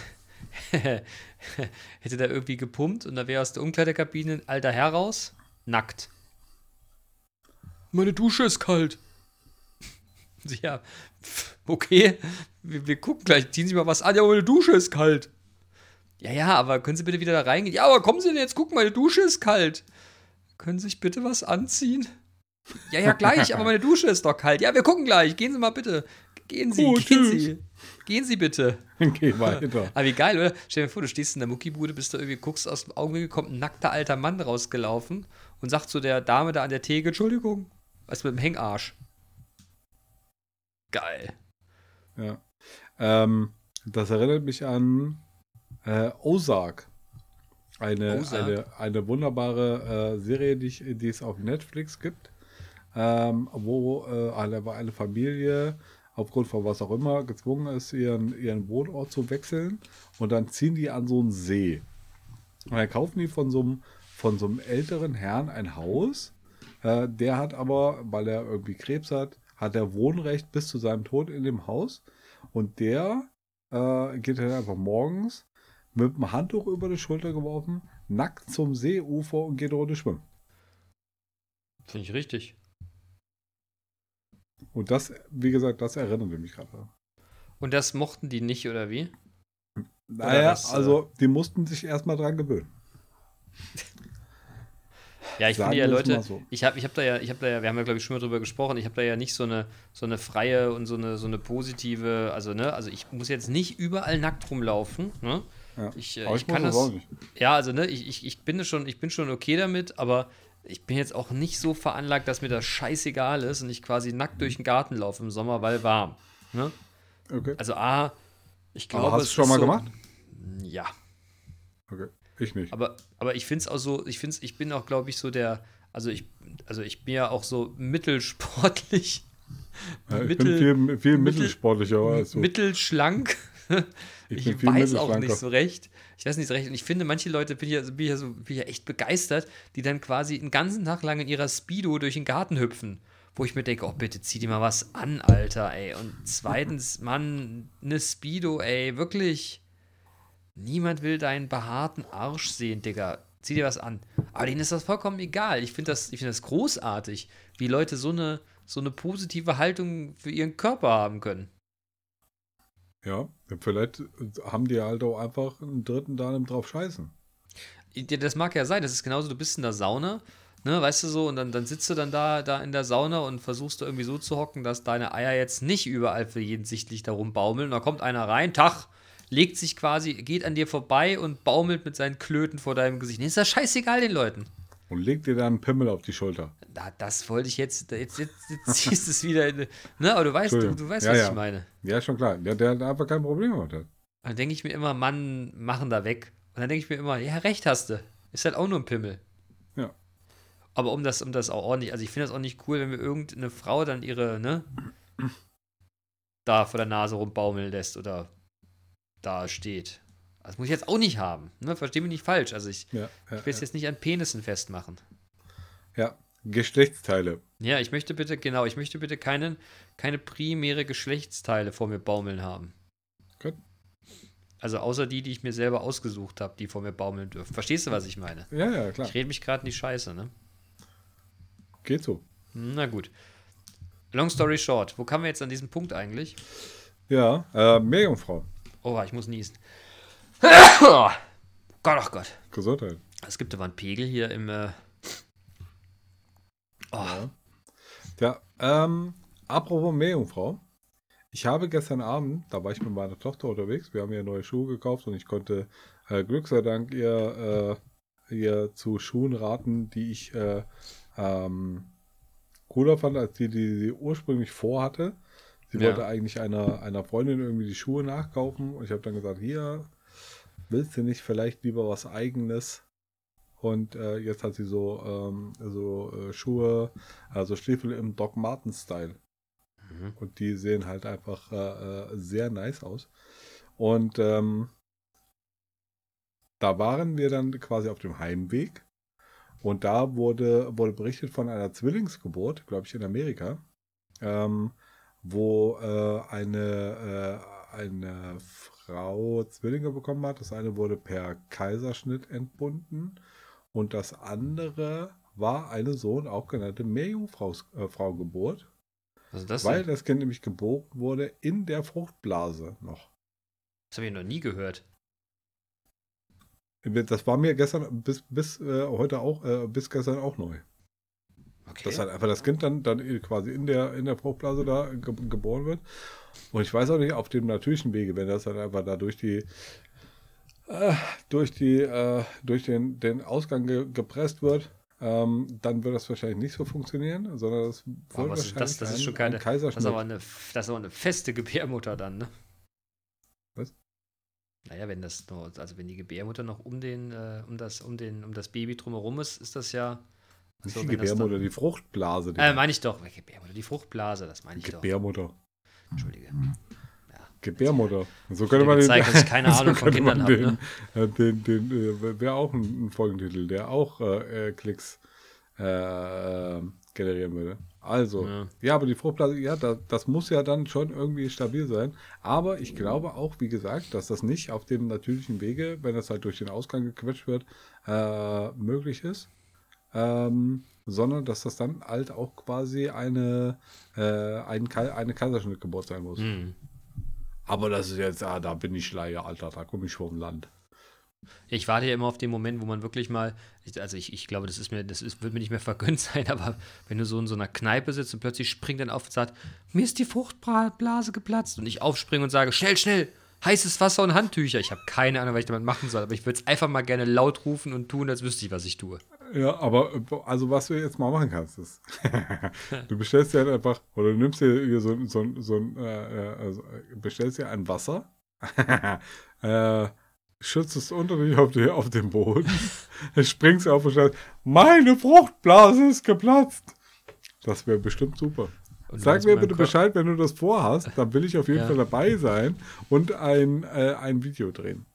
[LAUGHS] Hätte da irgendwie gepumpt und da wäre aus der Umkleidekabine ein alter Herr raus, nackt. Meine Dusche ist kalt. [LAUGHS] Ja, okay, wir, wir gucken gleich, ziehen Sie mal was an. Ja, meine Dusche ist kalt. Ja, ja, aber können Sie bitte wieder da reingehen? Ja, aber kommen Sie denn jetzt gucken, meine Dusche ist kalt. Können Sie sich bitte was anziehen? Ja, ja, gleich, aber meine Dusche ist doch kalt. Ja, wir gucken gleich. Gehen Sie mal bitte. Gehen Sie, Oh, gehen tschüss. Sie. Gehen Sie bitte. Geh weiter. Aber [LAUGHS] wie geil, oder? Stell dir vor, du stehst in der Muckibude, bist da irgendwie, guckst aus dem Augenwinkel, kommt ein nackter alter Mann rausgelaufen und sagt zu der Dame da an der Theke, Entschuldigung, was mit dem Hängarsch. Geil. Ja. Ähm, das erinnert mich an äh, Ozark. Eine, Ozark? eine, eine wunderbare äh, Serie, die, ich, die es auf Netflix gibt, ähm, wo äh, eine, eine Familie aufgrund von was auch immer gezwungen ist, ihren, ihren Wohnort zu wechseln und dann ziehen die an so einen See. Und dann kaufen die von so einem, von so einem älteren Herrn ein Haus. Äh, der hat aber, weil er irgendwie Krebs hat, hat er Wohnrecht bis zu seinem Tod in dem Haus. Und der äh, geht dann einfach morgens mit dem Handtuch über die Schulter geworfen, nackt zum Seeufer und geht ohne schwimmen. Finde ich richtig. Und das, wie gesagt, das erinnert mich gerade. Und das mochten die nicht, oder wie? Naja, das, äh, also die mussten sich erstmal dran gewöhnen. [LAUGHS] Ja, ich Sagen finde ja, Leute, so. ich habe ich hab da ja, ich habe da ja, wir haben ja, glaube ich, schon mal drüber gesprochen, ich habe da ja nicht so eine, so eine freie und so eine, so eine positive, also, ne, also ich muss jetzt nicht überall nackt rumlaufen, ne? Ja. Ich, äh, ich muss kann das ja, also, ne, ich, ich, ich bin schon, ich bin schon okay damit, aber ich bin jetzt auch nicht so veranlagt, dass mir das scheißegal ist und ich quasi nackt durch den Garten laufe im Sommer, weil warm, ne? Okay. Also A, ich glaube. Aber hast du es schon mal so, gemacht? Ja. Okay. Ich nicht. Aber, aber ich finde es auch so, ich finde ich bin auch, glaube ich, so der, also ich, also ich bin ja auch so mittelsportlich. [LAUGHS] Ja, ich mittel- bin viel, viel mittel- mittelsportlicher als du. mittelschlank. Ich Ich, weiß auch nicht so recht. Ich weiß nicht so recht. Und ich finde, manche Leute bin ich, ja, bin ich, ja so, bin ich ja echt begeistert, die dann quasi einen ganzen Tag lang in ihrer Speedo durch den Garten hüpfen. Wo ich mir denke, oh bitte zieh dir mal was an, Alter, ey. Und zweitens, [LAUGHS] Mann, eine Speedo, ey, wirklich. Niemand will deinen behaarten Arsch sehen, Digga. Zieh dir was an. Aber denen ist das vollkommen egal. Ich finde das, ich find das großartig, wie Leute so eine, so eine positive Haltung für ihren Körper haben können. Ja, vielleicht haben die halt auch einfach einen Dritten da drauf scheißen. Das mag ja sein, das ist genauso, du bist in der Sauna, ne, weißt du so, und dann, dann sitzt du dann da, da in der Sauna und versuchst du irgendwie so zu hocken, dass deine Eier jetzt nicht überall für jeden sichtlich darum baumeln. Und da kommt einer rein, Tag, legt sich quasi, geht an dir vorbei und baumelt mit seinen Klöten vor deinem Gesicht. Nee, ist das scheißegal den Leuten. Und leg dir da einen Pimmel auf die Schulter. Da, das wollte ich jetzt, jetzt, jetzt, jetzt ziehst du es wieder in, ne, aber du weißt, du, du weißt, Ja, was ja. ich meine. Ja, schon klar. Der, der hat einfach kein Problem damit. Dann denke ich mir immer, Mann, machen da weg. Und dann denke ich mir immer, ja, recht hast du. Ist halt auch nur ein Pimmel. Ja. Aber um das, um das auch ordentlich, also ich finde das auch nicht cool, wenn mir irgendeine Frau dann ihre, ne, da vor der Nase rumbaumeln lässt oder da steht. Das muss ich jetzt auch nicht haben. Ne? Versteh mich nicht falsch. Also ich, Ja, ja, ich will es jetzt nicht an Penissen festmachen. ja. Geschlechtsteile. Ja, ich möchte bitte, genau, ich möchte bitte keinen, keine primäre Geschlechtsteile vor mir baumeln haben. Gut. Also außer die, die ich mir selber ausgesucht habe, die vor mir baumeln dürfen. Verstehst du, was ich meine? Ja, ja, klar. Ich rede mich gerade in die Scheiße, ne? Geht so. Na gut. Long story short, wo kamen wir jetzt an diesem Punkt eigentlich? Ja, äh, Meerjungfrau. Oh, ich muss niesen. Oh [COUGHS] Gott, oh Gott. Gesundheit. Es gibt aber einen Pegel hier im. Äh oh, Ja. Ja, ähm, apropos Meerjungfrau. Ich habe gestern Abend, da war ich mit meiner Tochter unterwegs, wir haben ihr neue Schuhe gekauft und ich konnte äh, Glück sei Dank ihr, äh, ihr zu Schuhen raten, die ich äh, ähm, cooler fand, als die, die sie ursprünglich vorhatte. Sie Ja. wollte eigentlich einer, einer Freundin irgendwie die Schuhe nachkaufen und ich habe dann gesagt, hier, willst du nicht vielleicht lieber was eigenes? Und äh, jetzt hat sie so, ähm, so äh, Schuhe, also Stiefel im Doc Marten-Style. Mhm. Und die sehen halt einfach äh, äh, sehr nice aus. Und ähm, da waren wir dann quasi auf dem Heimweg. Und da wurde, wurde berichtet von einer Zwillingsgeburt, glaube ich, in Amerika, ähm, wo äh, eine, äh, eine Frau Zwillinge bekommen hat. Das eine wurde per Kaiserschnitt entbunden und das andere war eine Sohn, auch genannte Meerjungfrau-Geburt. Äh, was das? Weil denn? das Kind nämlich geboren wurde in der Fruchtblase noch. Das habe ich noch nie gehört. Das war mir gestern bis, bis äh, heute auch, äh, bis gestern auch neu. Okay. Dass halt einfach das Kind dann, dann quasi in der, in der Fruchtblase da ge geboren wird. Und ich weiß auch nicht, auf dem natürlichen Wege, wenn das dann einfach da durch die, äh, durch die, äh, durch den, den Ausgang ge gepresst wird, ähm, dann wird das wahrscheinlich nicht so funktionieren, sondern das wird Boah, ist das? wahrscheinlich Das ist schon keine. ein Das Kaiserschnitt. ist, aber eine, das ist aber eine feste Gebärmutter dann, ne? Was? Naja, wenn das nur, also wenn die Gebärmutter noch um den, äh, um das, um den, um das Baby drumherum ist, ist das ja. Nicht Achso, die das Gebärmutter, die Fruchtblase. Die Äh, meine ich doch. Gebärmutter, die Fruchtblase, das meine ich Gebärmutter. doch. Entschuldige. Gebärmutter. So könnte man gezeigt, dass ich keine [LAUGHS] Ahnung von könnte Kindern man hab, den, ne? äh, den, den, äh, Wäre auch ein, ein Folgentitel, der auch äh, äh, Klicks äh, generieren würde. Also, Ja. ja. aber die Fruchtblase, ja, da, das muss ja dann schon irgendwie stabil sein. Aber ich glaube auch, wie gesagt, dass das nicht auf dem natürlichen Wege, wenn das halt durch den Ausgang gequetscht wird, äh, möglich ist. Ähm, sondern dass das dann halt auch quasi eine, äh, ein, eine Kaiserschnittgeburt sein muss. Hm. Aber das ist jetzt, ah, da bin ich Schleier, Alter, da komme ich vom Land. Ich warte ja immer auf den Moment, wo man wirklich mal, also ich, ich glaube, das ist mir, das ist, wird mir nicht mehr vergönnt [LAUGHS] sein, aber wenn du so in so einer Kneipe sitzt und plötzlich springt dann auf und sagt, mir ist die Fruchtblase geplatzt und ich aufspringe und sage, schnell, schnell, heißes Wasser und Handtücher. Ich habe keine Ahnung, was ich damit machen soll, aber ich würde es einfach mal gerne laut rufen und tun, als wüsste ich, was ich tue. Ja, aber also was du jetzt mal machen kannst, ist, [LAUGHS] du bestellst dir halt einfach, oder du nimmst dir so, so, so ein, äh, äh also bestellst dir ein Wasser, [LAUGHS] äh, schützt es unter dich auf, die, auf den Boden, [LAUGHS] springst auf und sagst, meine Fruchtblase ist geplatzt. Das wäre bestimmt super. Sag mir bitte Bescheid, wenn du das vorhast, dann will ich auf jeden ja. Fall dabei sein und ein, äh, ein Video drehen.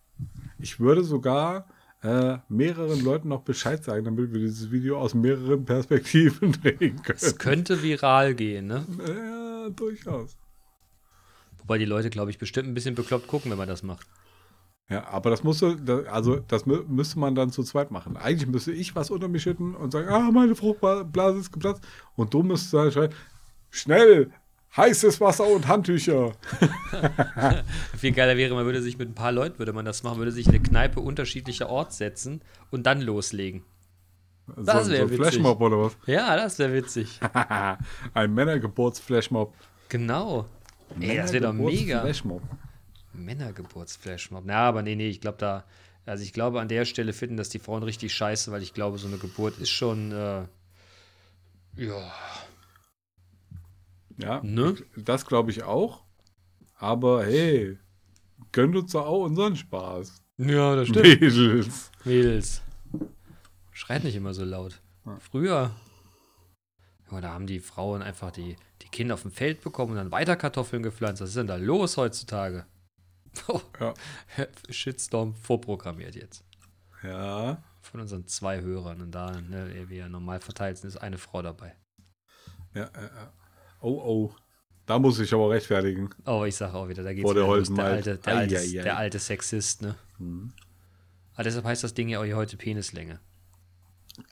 Ich würde sogar äh, mehreren Leuten noch Bescheid sagen, damit wir dieses Video aus mehreren Perspektiven [LAUGHS] drehen können. Es könnte viral gehen, ne? Ja, durchaus. Wobei die Leute, glaube ich, bestimmt ein bisschen bekloppt gucken, wenn man das macht. Ja, aber das musste, also das müsste man dann zu zweit machen. Eigentlich müsste ich was unter mich schütten und sagen, ah, meine Fruchtblase ist geplatzt. Und du müsstest dann schreien, schnell, heißes Wasser und Handtücher. [LAUGHS] Viel geiler wäre, man würde sich mit ein paar Leuten, würde man das machen, würde sich in eine Kneipe unterschiedlicher Ort setzen und dann loslegen. Das wäre so witzig. Flashmob oder was? Ja, das wäre witzig. [LAUGHS] ein Männergeburtsflashmob. Genau. Ey, das wäre doch mega. Flashmob. Männergeburtsflashmob. Na, aber nee, nee, ich glaube da, also ich glaube an der Stelle finden das die Frauen richtig scheiße, weil ich glaube, so eine Geburt ist schon, äh, ja, ja, ne? das glaube ich auch. Aber hey, gönnt uns doch auch unseren Spaß. Ja, das stimmt. Mädels. Mädels. Schreit nicht immer so laut. Früher, ja, da haben die Frauen einfach die, die Kinder auf dem Feld bekommen und dann weiter Kartoffeln gepflanzt. Was ist denn da los heutzutage? [LAUGHS] Oh, ja. Shitstorm vorprogrammiert jetzt. Ja. Von unseren zwei Hörern. Und da, ne, wie ja normal verteilt sind, ist eine Frau dabei. Ja, ja, ja. Oh, oh. Da muss ich aber rechtfertigen. Oh, ich sage auch wieder, da geht es der, der, alte, der, alte, der alte Sexist, ne? Hm. Aber deshalb heißt das Ding ja auch heute Penislänge.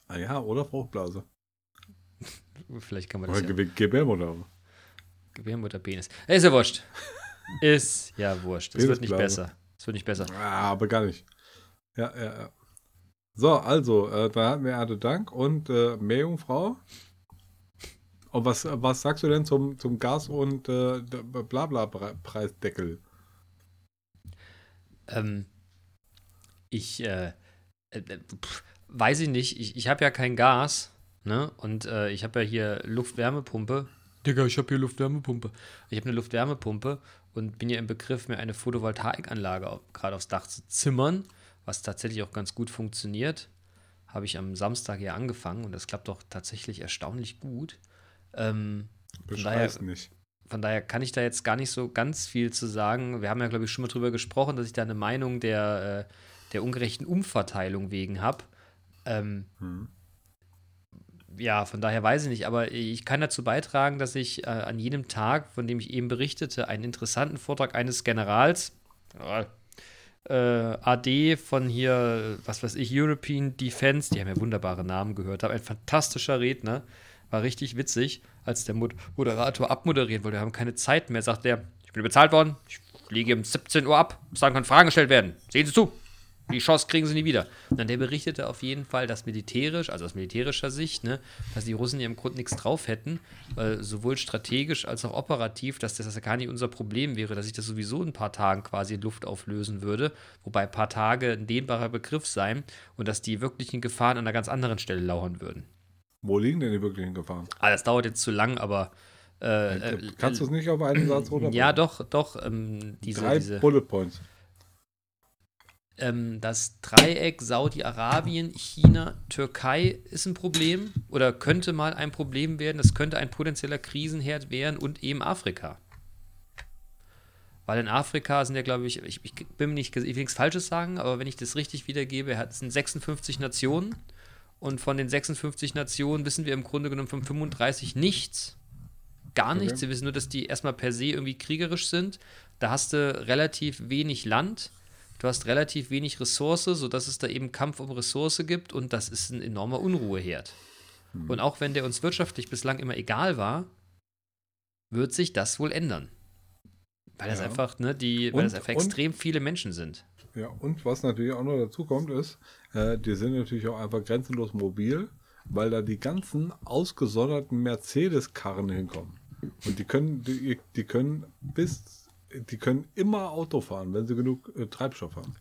Ah ja, oder Fruchtblase. [LAUGHS] Vielleicht kann man das oder ja. Gebärmutter. Gebärmutterpenis. Ist ja wurscht. [LAUGHS] Ist ja wurscht. Es wird nicht besser. Es wird nicht besser. Ah, aber gar nicht. Ja, ja, ja. So, also, äh, da hatten wir Erde Dank und äh, Meerjungfrau. Und was, was sagst du denn zum, zum Gas- und äh, Blabla-Preisdeckel? Ähm, ich, äh, äh, pff, weiß ich nicht. Ich, ich habe ja kein Gas, ne? Und äh, ich habe ja hier Luftwärmepumpe. Digga, ich habe hier Luftwärmepumpe. Ich habe eine Luftwärmepumpe und bin ja im Begriff, mir eine Photovoltaikanlage gerade aufs Dach zu zimmern, was tatsächlich auch ganz gut funktioniert. Habe ich am Samstag ja angefangen und das klappt doch tatsächlich erstaunlich gut. Ähm, von daher, nicht. Von daher kann ich da jetzt gar nicht so ganz viel zu sagen. Wir haben ja, glaube ich, schon mal drüber gesprochen, dass ich da eine Meinung der, äh, der ungerechten Umverteilung wegen habe. Ähm, hm. Ja, von daher weiß ich nicht, aber ich kann dazu beitragen, dass ich äh, an jenem Tag, von dem ich eben berichtete, einen interessanten Vortrag eines Generals, äh, AD von hier, was weiß ich, European Defense, die haben ja wunderbare Namen gehört habe, ein fantastischer Redner, war richtig witzig, als der Moderator abmoderieren wollte. Wir haben keine Zeit mehr, sagt er. Ich bin bezahlt worden, ich fliege um 17 Uhr ab, bis dann können Fragen gestellt werden. Sehen Sie zu. Die Chance kriegen sie nie wieder. Und dann der berichtete auf jeden Fall, dass militärisch, also aus militärischer Sicht, ne, dass die Russen ja im Grunde nichts drauf hätten, weil sowohl strategisch als auch operativ, dass das ja gar nicht unser Problem wäre, dass sich das sowieso in ein paar Tagen quasi in Luft auflösen würde, wobei ein paar Tage ein dehnbarer Begriff seien und dass die wirklichen Gefahren an einer ganz anderen Stelle lauern würden. Wo liegen denn die wirklichen Gefahren? Ah, das dauert jetzt zu lang, aber. Äh, äh, Kannst du es nicht auf einen Satz runterbringen? Ja, doch, doch. Ähm, diese, Drei diese, Bullet Points. Ähm, das Dreieck Saudi-Arabien, China, Türkei ist ein Problem oder könnte mal ein Problem werden. Das könnte ein potenzieller Krisenherd werden und eben Afrika. Weil in Afrika sind ja, glaube ich, ich, ich bin nicht, ich will nichts Falsches sagen, aber wenn ich das richtig wiedergebe, es sind 56 Nationen und von den 56 Nationen wissen wir im Grunde genommen von 35 nichts. Gar okay. nichts. Wir wissen nur, dass die erstmal per se irgendwie kriegerisch sind. Da hast du relativ wenig Land. Du hast relativ wenig Ressource, sodass es da eben Kampf um Ressource gibt und das ist ein enormer Unruheherd. Hm. Und auch wenn der uns wirtschaftlich bislang immer egal war, wird sich das wohl ändern. Weil ja. das einfach, ne, die, weil und, das einfach extrem viele Menschen sind. Ja, und was natürlich auch noch dazu kommt, ist, äh, die sind natürlich auch einfach grenzenlos mobil, weil da die ganzen ausgesonderten Mercedes-Karren hinkommen. Und die können, die, die können bis, die können immer Auto fahren, wenn sie genug äh, Treibstoff haben.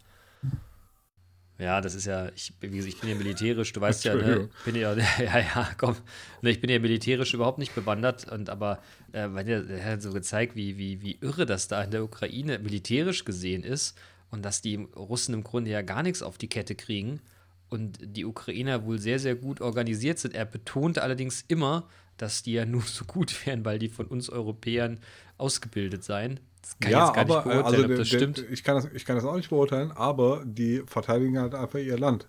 Ja, das ist ja, ich, wie gesagt, ich bin ja militärisch, du weißt ja, ne, bin ja, [LAUGHS] ja, ja, komm, ne, ich bin ja militärisch überhaupt nicht bewandert, und aber äh, der hat so gezeigt, wie, wie, wie irre das da in der Ukraine militärisch gesehen ist und dass die Russen im Grunde ja gar nichts auf die Kette kriegen und die Ukrainer wohl sehr, sehr gut organisiert sind. Er betonte allerdings immer, dass die ja [LAUGHS] nur so gut wären, weil die von uns Europäern ausgebildet seien. Das kann ich ja, jetzt gar aber nicht äh, beurteilen, also ob das stimmt. ich, kann das, ich kann das auch nicht beurteilen, aber die verteidigen halt einfach ihr Land.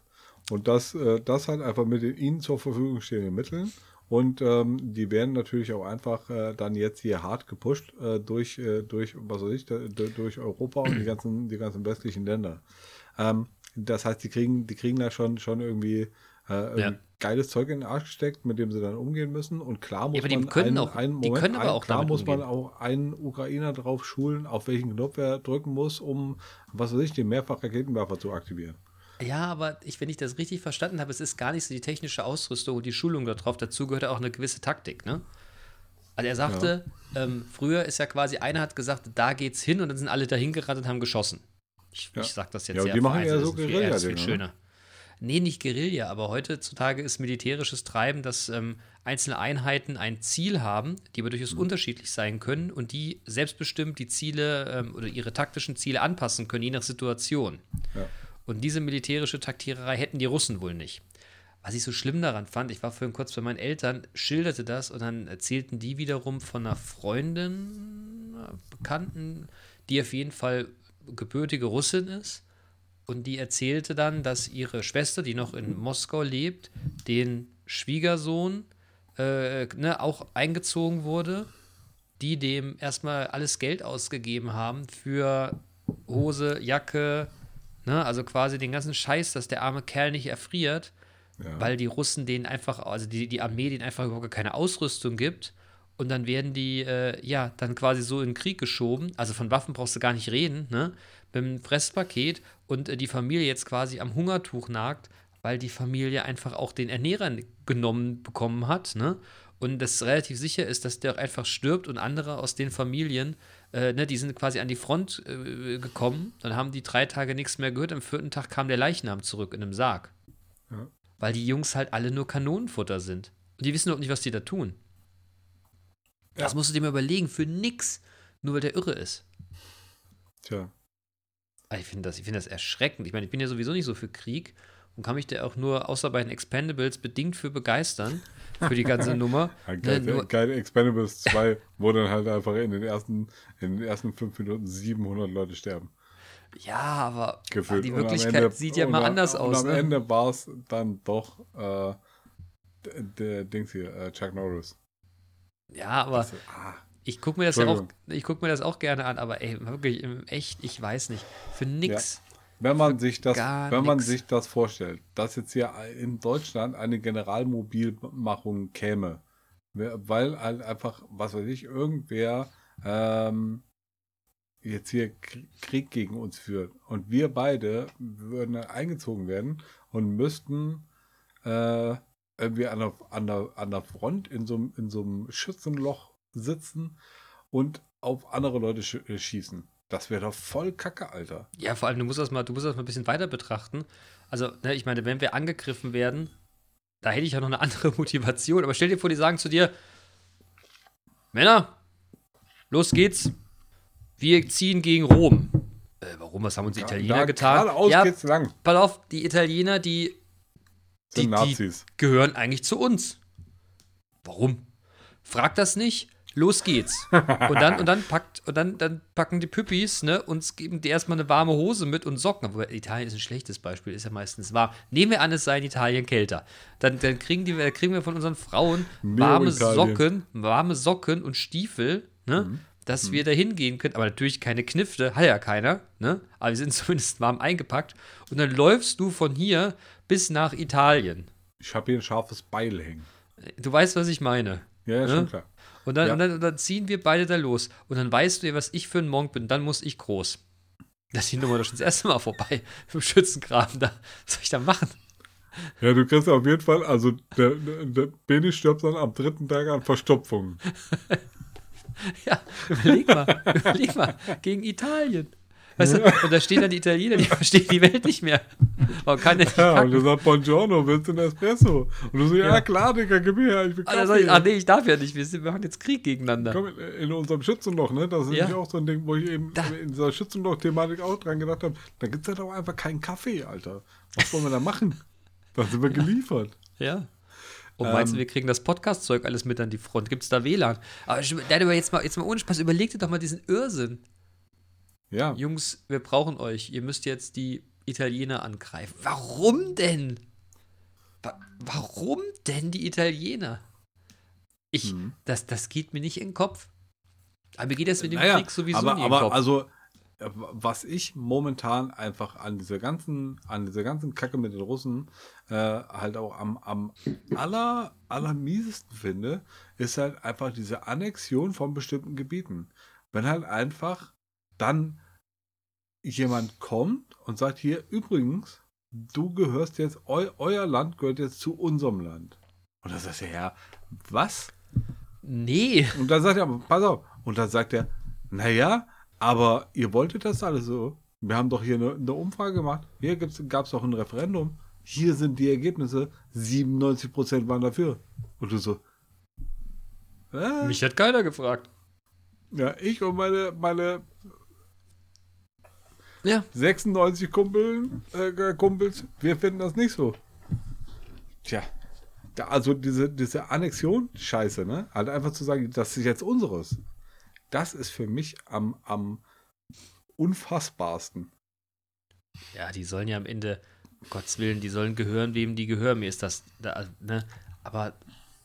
Und das, äh, das halt einfach mit den ihnen zur Verfügung stehenden Mitteln. Und ähm, die werden natürlich auch einfach äh, dann jetzt hier hart gepusht äh, durch, äh, durch, was weiß ich, durch Europa und die ganzen, die ganzen westlichen Länder. Ähm, das heißt, die kriegen, die kriegen da schon, schon irgendwie, äh, Ja. geiles Zeug in den Arsch gesteckt, mit dem sie dann umgehen müssen. Und klar muss die man einen, auch- einen Moment, können aber ein, auch klar muss man umgehen. auch einen Ukrainer drauf schulen, auf welchen Knopf er drücken muss, um, was weiß ich, den Mehrfach-Raketenwerfer zu aktivieren. Ja, aber ich, wenn ich das richtig verstanden habe, es ist gar nicht so die technische Ausrüstung und die Schulung darauf. Dazu gehört auch eine gewisse Taktik, ne? Also er sagte, ähm, früher ist ja quasi, einer hat gesagt, da geht's hin und dann sind alle dahin gerannt und haben geschossen. Ich, Ja. ich sag das jetzt Ja, sehr die machen vereinzelt, so das ist viel- ne? schöner. Nee, nicht Guerilla, aber heutzutage ist militärisches Treiben, dass ähm, einzelne Einheiten ein Ziel haben, die aber durchaus Mhm. unterschiedlich sein können und die selbstbestimmt die Ziele ähm, oder ihre taktischen Ziele anpassen können, je nach Situation. Ja. Und diese militärische Taktiererei hätten die Russen wohl nicht. Was ich so schlimm daran fand, ich war vorhin kurz bei meinen Eltern, schilderte das und dann erzählten die wiederum von einer Freundin, einer Bekannten, die auf jeden Fall gebürtige Russin ist. Und die erzählte dann, dass ihre Schwester, die noch in Moskau lebt, den Schwiegersohn äh, ne, auch eingezogen wurde, die dem erstmal alles Geld ausgegeben haben für Hose, Jacke, ne, also quasi den ganzen Scheiß, dass der arme Kerl nicht erfriert, Ja. weil die Russen denen einfach, also die, die Armee denen einfach überhaupt keine Ausrüstung gibt. Und dann werden die, äh, ja, dann quasi so in den Krieg geschoben. Also von Waffen brauchst du gar nicht reden, ne? Mit einem Fresspaket und äh, die Familie jetzt quasi am Hungertuch nagt, weil die Familie einfach auch den Ernährer genommen bekommen hat, ne? Und das relativ sicher ist, dass der auch einfach stirbt und andere aus den Familien, äh, ne, die sind quasi an die Front äh, gekommen, dann haben die drei Tage nichts mehr gehört, am vierten Tag kam der Leichnam zurück in einem Sarg. Ja. Weil die Jungs halt alle nur Kanonenfutter sind. Und die wissen überhaupt nicht, was die da tun. Das musst du dir mal überlegen, für nix, nur weil der irre ist. Tja. Ah, Ich finde das, ich find das erschreckend. Ich meine, ich bin ja sowieso nicht so für Krieg und kann mich da auch nur, außer bei den Expendables, bedingt für begeistern, für die ganze [LAUGHS] Nummer. Ne, geil, Expendables 2, wo dann halt einfach in den ersten, in den ersten fünf Minuten 700 Leute sterben. ja, aber Gefühlt. die Und Wirklichkeit Ende- sieht ja und mal anders und aus. am Ne? Ende war es dann doch äh, der, Dings hier, äh, Chuck Norris. Ja, aber Also, ah, ich gucke mir das ja auch, ich guck mir das auch gerne an, aber ey, wirklich, im echt, ich weiß nicht. Für nix. wenn man sich das, wenn man nix. sich das vorstellt, dass jetzt hier in Deutschland eine Generalmobilmachung käme, weil halt einfach, was weiß ich, irgendwer ähm, jetzt hier Krieg gegen uns führt und wir beide würden eingezogen werden und müssten äh, irgendwie an der, an, der, an der Front in so, in so einem Schützenloch sitzen und auf andere Leute sch äh, schießen. Das wäre doch voll Kacke, Alter. Ja, vor allem, du musst das mal, du musst das mal ein bisschen weiter betrachten. Also, ne, ich meine, wenn wir angegriffen werden, da hätte ich ja noch eine andere [LAUGHS] Motivation. Aber stell dir vor, die sagen zu dir, Männer, los geht's. Wir ziehen gegen Rom. Äh, warum? Was haben uns die Italiener da getan? Geradeaus Ja, geht's lang. pass auf, die Italiener, die, die, Nazis. die gehören eigentlich zu uns. Warum? Frag das nicht. Los geht's. Und dann, und dann packt, und dann, dann packen die Püppis, ne, uns geben die erstmal eine warme Hose mit und Socken. Aber Italien ist ein schlechtes Beispiel, ist ja meistens warm. Nehmen wir an, es sei in Italien kälter. Dann, dann kriegen, die, dann kriegen wir von unseren Frauen warme. Socken, warme Socken und Stiefel, ne? Mhm. Dass wir da hingehen können, aber natürlich keine Knifte, hat ja keiner, ne? Aber wir sind [LAUGHS] zumindest warm eingepackt. Und dann läufst du von hier bis nach Italien. Ich habe hier ein scharfes Beil hängen. Du weißt, was ich meine. Ja, ja, Ne? schon klar. Und dann, Ja. und, dann, und dann ziehen wir beide da los. Und dann weißt du ja, was ich für ein Monk bin. Dann muss ich groß. Das ist die Nummer doch schon das erste Mal vorbei. [LAUGHS] Im Schützengraben da. Was soll ich da machen? Ja, du kriegst auf jeden Fall, also der, der, der Beni stirbt dann am dritten Tag an Verstopfung. [LAUGHS] Ja, überleg mal. [LAUGHS] überleg mal. Gegen Italien. Weißt du, und da stehen dann die Italiener, die [LAUGHS] verstehen die Welt nicht mehr. Warum kann der nicht Ja, und kacken? du sagst, Buongiorno, willst du einen Espresso? Und du so, ja, Ja. klar, Digga, gib mir her, ich will Ah, Kaffee. ach nee, ich darf ja nicht. Wir, machen jetzt Krieg gegeneinander. Komm, in unserem Schützenloch, ne? Das ist Ja. auch so ein Ding, wo ich eben Da. in dieser Schützenloch-Thematik auch dran gedacht habe. Da gibt es halt auch einfach keinen Kaffee, Alter. Was wollen wir da machen? Dann sind wir geliefert. Ja. Und meinst du, wir kriegen das Podcast-Zeug alles mit an die Front? Gibt es da WLAN? Aber ich- nein, aber jetzt mal, jetzt mal ohne Spaß, überleg dir doch mal diesen Irrsinn. Ja. Jungs, wir brauchen euch. Ihr müsst jetzt die Italiener angreifen. Warum denn? Wa warum denn die Italiener? Ich, Mhm. das, das geht mir nicht in den Kopf. Aber mir geht das mit dem Naja, Krieg sowieso aber, nie in den aber Kopf. also, äh, was ich momentan einfach an dieser ganzen, an dieser ganzen Kacke mit den Russen äh, halt auch am, am aller, allermiesesten finde, ist halt einfach diese Annexion von bestimmten Gebieten. Wenn halt einfach dann jemand kommt und sagt, hier, übrigens, du gehörst jetzt, eu, euer Land gehört jetzt zu unserem Land. Und dann sagt er, ja, was? nee. Und dann sagt er, pass auf. Und dann sagt er, naja, aber ihr wolltet das alles so. Wir haben doch hier eine, eine Umfrage gemacht. Hier gab es doch ein Referendum. Hier sind die Ergebnisse. 97% waren dafür. Und du so, äh, Mich hat keiner gefragt. ja, ich und meine, meine Ja. 96 Kumpeln, äh, Kumpels, wir finden das nicht so. Tja, da, also diese, diese Annexion, scheiße, ne? Halt einfach zu sagen, das ist jetzt unseres. Das ist für mich am, am unfassbarsten. Ja, die sollen ja am Ende, um Gottes Willen, die sollen gehören, wem die gehören. Mir ist das, da, ne? Aber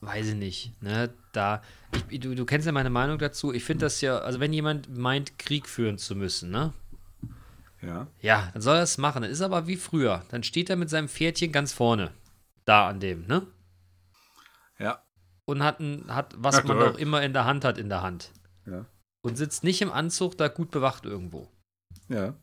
weiß ich nicht, ne? Da, ich, du, du kennst ja meine Meinung dazu. Ich finde das ja, also wenn jemand meint, Krieg führen zu müssen, ne? Ja. Ja, dann soll er es machen. Das ist aber wie früher. Dann steht er mit seinem Pferdchen ganz vorne. Da an dem, ne? Ja. Und hat, ein, hat was Ja, man auch immer in der Hand hat, in der Hand. Ja. Und sitzt nicht im Anzug da gut bewacht irgendwo. Ja.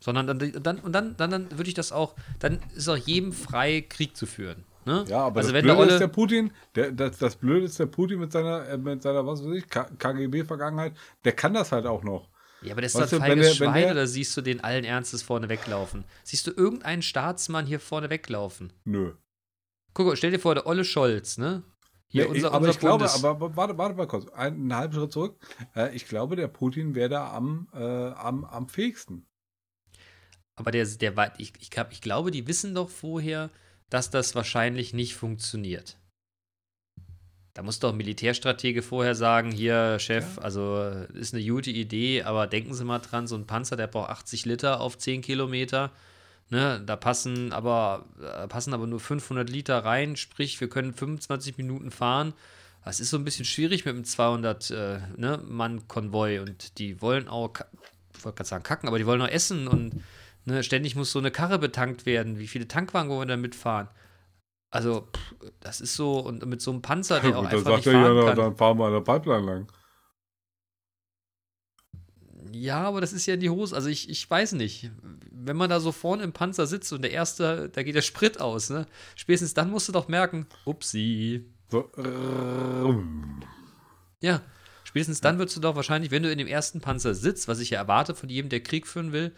Sondern dann, dann, und dann, dann, dann würde ich das auch, dann ist auch jedem frei, Krieg zu führen. Ne? Ja, aber also das wenn der Blöde ist Olle, der Putin, der, das, das Blöde ist der Putin mit seiner, äh, mit seiner, was weiß ich, KGB-Vergangenheit, der kann das halt auch noch. Ja, aber das ist Weißt doch wenn der- wenn Schwein, der- oder siehst du den allen Ernstes vorne weglaufen? Siehst du irgendeinen Staatsmann hier vorne weglaufen? Nö. Guck mal, stell dir vor, der Olle Scholz, ne? Hier, Ja, unser, aber unser ich glaube, Bundes- aber aber warte, warte mal kurz, einen, halben Schritt zurück. Äh, ich glaube, der Putin wäre da am, äh, am, am fähigsten. Aber der, der ich, ich, ich glaube, die wissen doch vorher, dass das wahrscheinlich nicht funktioniert. Da muss doch ein Militärstratege vorher sagen, hier, Chef, also ist eine gute Idee, aber denken Sie mal dran, so ein Panzer, der braucht 80 Liter auf 10 Kilometer. Ne, da passen aber, äh, passen aber nur 500 Liter rein, sprich, wir können 25 Minuten fahren. Das ist so ein bisschen schwierig mit einem 200 äh, ne, und die wollen auch, ich wollte gerade sagen kacken, aber die wollen auch essen und ne, ständig muss so eine Karre betankt werden. Wie viele Tankwagen wollen wir da mitfahren? Also, pff, das ist so, und mit so einem Panzer, der auch Gut, dann einfach nicht fahren ja, kann. dann fahren wir an der Pipeline lang. Ja, aber das ist ja in die Hose. Also ich, ich weiß nicht. Wenn man da so vorne im Panzer sitzt und der erste, da geht der Sprit aus, ne? Spätestens dann musst du doch merken, upsi. So. Ja, spätestens dann würdest du doch wahrscheinlich, wenn du in dem ersten Panzer sitzt, was ich ja erwarte von jedem, der Krieg führen will,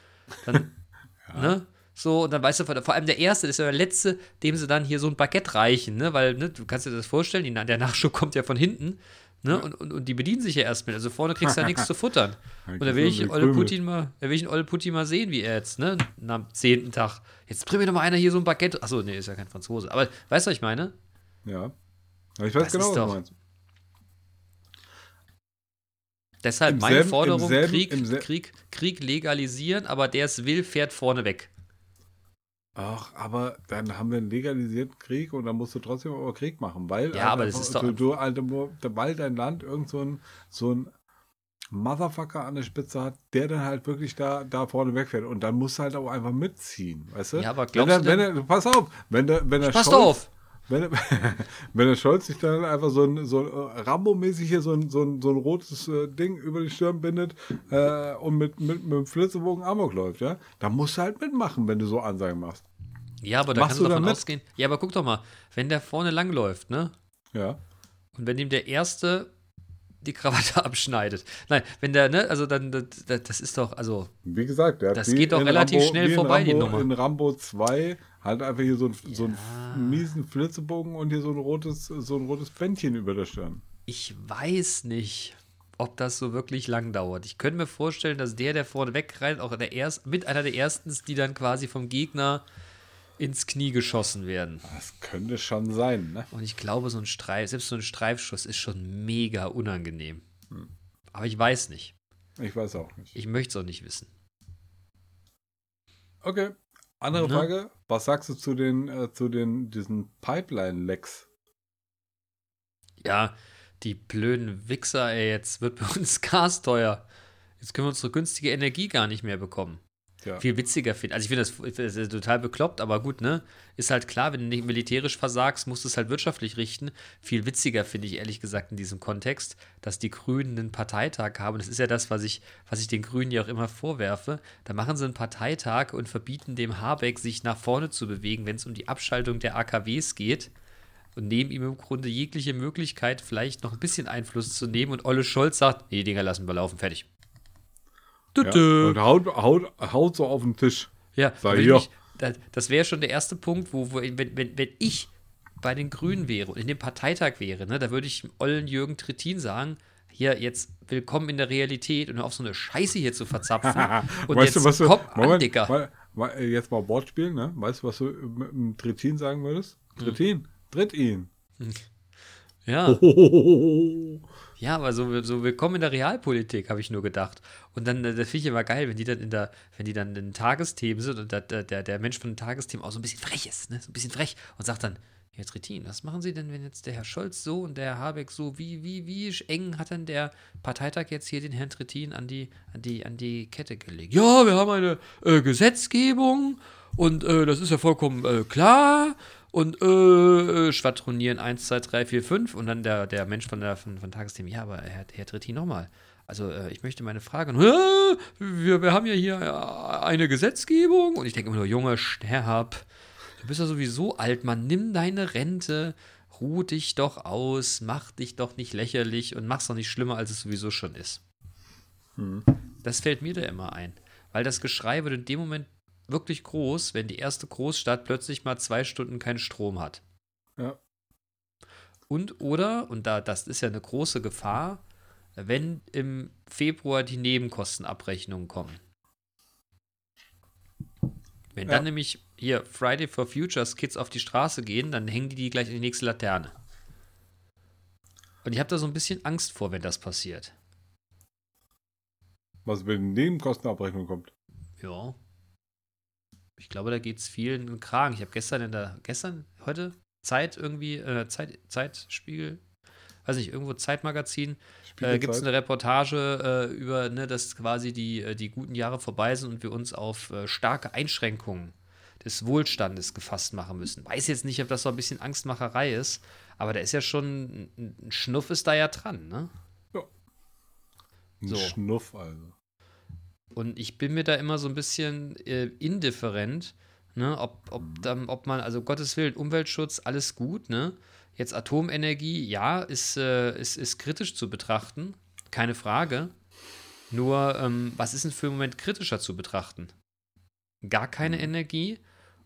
dann, [LAUGHS] ne? So, und dann weißt du, vor allem der Erste, ist ja der Letzte, dem sie dann hier so ein Baguette reichen, ne? Weil, ne, du kannst dir das vorstellen, die, der Nachschub kommt ja von hinten, ne? Und, und, und die bedienen sich ja erst mit. Also vorne kriegst du ja nichts zu futtern. [LAUGHS] Und da will ich Olle. Putin mal, da will ich einen Olle Putin mal sehen, wie er jetzt, ne? Am zehnten Tag. Jetzt bring mir doch mal einer hier so ein Baguette. Achso, nee, ist ja kein Franzose. Aber weißt du, was ich meine? Ja. Ja, Ich weiß Das genau, was du meinst. Deshalb Im meine selben- Forderung: selben- Krieg, Krieg, Krieg legalisieren, aber der es will, fährt vorne weg. Ach, aber dann haben wir einen legalisierten Krieg und dann musst du trotzdem aber Krieg machen, weil Ja, aber das ist doch- du, du alte, Mo- weil dein Land irgend so ein, so ein Motherfucker an der Spitze hat, der dann halt wirklich da, da vorne wegfährt und dann musst du halt auch einfach mitziehen, weißt du? Ja, aber wenn glaubst er, du wenn er, pass auf, wenn der, wenn der Scholz, auf! Wenn, er- [LAUGHS] wenn der Scholz sich dann einfach so ein, so ein äh, Rambo-mäßig hier so ein, so ein, so ein rotes äh, Ding über die Stirn bindet äh, und mit, mit, mit dem Flitzebogen Amok läuft, ja, dann musst du halt mitmachen, wenn du so Ansagen machst. Ja, aber da Machst kannst du davon damit? ausgehen. Ja, aber guck doch mal, wenn der vorne langläuft, ne? Ja. Und wenn ihm der Erste die Krawatte [LAUGHS] abschneidet. Nein, wenn der, ne, also dann, das, das ist doch, also. Wie gesagt, der Das geht doch relativ Rambo, schnell vorbei, die Rambo, Nummer. In Rambo 2 halt einfach hier so, ein, so Ja. einen miesen Flitzebogen und hier so ein rotes, so ein rotes Bändchen über der Stirn. Ich weiß nicht, ob das so wirklich lang dauert. Ich könnte mir vorstellen, dass der, der vorne wegrennt, auch der erst, mit einer der ersten ist, die dann quasi vom Gegner ins Knie geschossen werden. Das könnte schon sein, ne? Und ich glaube, so ein Streif, selbst so ein Streifschuss ist schon mega unangenehm. Aber ich weiß nicht. Ich weiß auch nicht. Ich möchte es auch nicht wissen. Okay. Andere Ne? Frage. Was sagst du zu den, äh, zu den, diesen Pipeline-Lecks? Ja, die blöden Wichser, ey, jetzt wird bei uns [LAUGHS] Gas teuer. Jetzt können wir unsere günstige Energie gar nicht mehr bekommen. Ja. Viel witziger finde. Also ich finde das, find das total bekloppt, aber gut, ne? Ist halt klar, wenn du nicht militärisch versagst, musst du es halt wirtschaftlich richten. Viel witziger finde ich ehrlich gesagt in diesem Kontext, dass die Grünen einen Parteitag haben. Das ist ja das, was ich, was ich den Grünen ja auch immer vorwerfe. Da machen sie einen Parteitag und verbieten dem Habeck, sich nach vorne zu bewegen, wenn es um die Abschaltung der AKWs geht. Und nehmen ihm im Grunde jegliche Möglichkeit, vielleicht noch ein bisschen Einfluss zu nehmen. Und Olle Scholz sagt, nee, die Dinger lassen wir laufen, fertig. Ja. Tütü. Und haut, haut, haut so auf den Tisch. Ja, Sag ich, das, das wäre schon der erste Punkt, wo, wo wenn, wenn, wenn ich bei den Grünen wäre und in dem Parteitag wäre, ne, da würde ich ollen Jürgen Trittin sagen, hier, jetzt willkommen in der Realität und auf so eine Scheiße hier zu verzapfen. [LAUGHS] Und weißt jetzt du, was du, komm an, Moment, Dicker. mal, mal, jetzt mal Wortspiel, ne? Weißt du, was du mit dem Trittin sagen würdest? Hm. Trittin, tritt ihn. Ja, Oh. Ja, aber so, so willkommen in der Realpolitik, habe ich nur gedacht. Und dann, äh, das finde ich immer geil, wenn die dann in der, wenn die dann in den Tagesthemen sind und der, der, der- der Mensch von den Tagesthemen auch so ein bisschen frech ist, ne? So ein bisschen frech und sagt dann, Herr Trittin, was machen Sie denn, wenn jetzt der Herr Scholz so und der Herr Habeck so, wie, wie, wie eng hat denn der Parteitag jetzt hier den Herrn Trittin an die, an die, an die Kette gelegt? Ja, wir haben eine äh, Gesetzgebung und äh, das ist ja vollkommen äh, klar. Und äh, äh, schwadronieren 1, 2, 3, 4, 5 und dann der, der Mensch von der von, von Tagesthemen, ja, aber Herr, Herr Trittin nochmal. Also äh, ich möchte meine Frage, und, "Hä? wir, wir haben ja hier äh, eine Gesetzgebung und ich denke immer nur, Junge, sterb. Du bist ja sowieso alt, Mann. Nimm deine Rente, ruh dich doch aus, mach dich doch nicht lächerlich und mach's doch nicht schlimmer, als es sowieso schon ist. Das fällt mir da immer ein. Weil das Geschrei wird in dem Moment wirklich groß, wenn die erste Großstadt plötzlich mal zwei Stunden keinen Strom hat. Ja. Und oder, und da, das ist ja eine große Gefahr, wenn im Februar die Nebenkostenabrechnungen kommen. Wenn Ja. dann nämlich hier Friday for Futures Kids auf die Straße gehen, dann hängen die die gleich in die nächste Laterne. Und ich habe da so ein bisschen Angst vor, wenn das passiert. Was mit den Nebenkostenabrechnung kommt. Ja. Ich glaube, da geht es viel in den Kragen. Ich habe gestern in der, gestern, heute, Zeit irgendwie, äh, Zeit, Zeitspiegel, weiß nicht, irgendwo Zeitmagazin, äh, gibt es eine Reportage äh, über, ne, dass quasi die, äh, die guten Jahre vorbei sind und wir uns auf äh, starke Einschränkungen des Wohlstandes gefasst machen müssen. Weiß jetzt nicht, ob das so ein bisschen Angstmacherei ist, aber da ist ja schon, ein Schnuff ist da ja dran, ne? Ein so. Schnuff, also. Und ich bin mir da immer so ein bisschen äh, indifferent, ne, ob, ob, dann, ob man, also Gottes Willen, Umweltschutz, alles gut, ne? Jetzt Atomenergie, ja, ist, äh, ist, ist kritisch zu betrachten, keine Frage. Nur, ähm, was ist denn für einen Moment kritischer zu betrachten? Gar keine Energie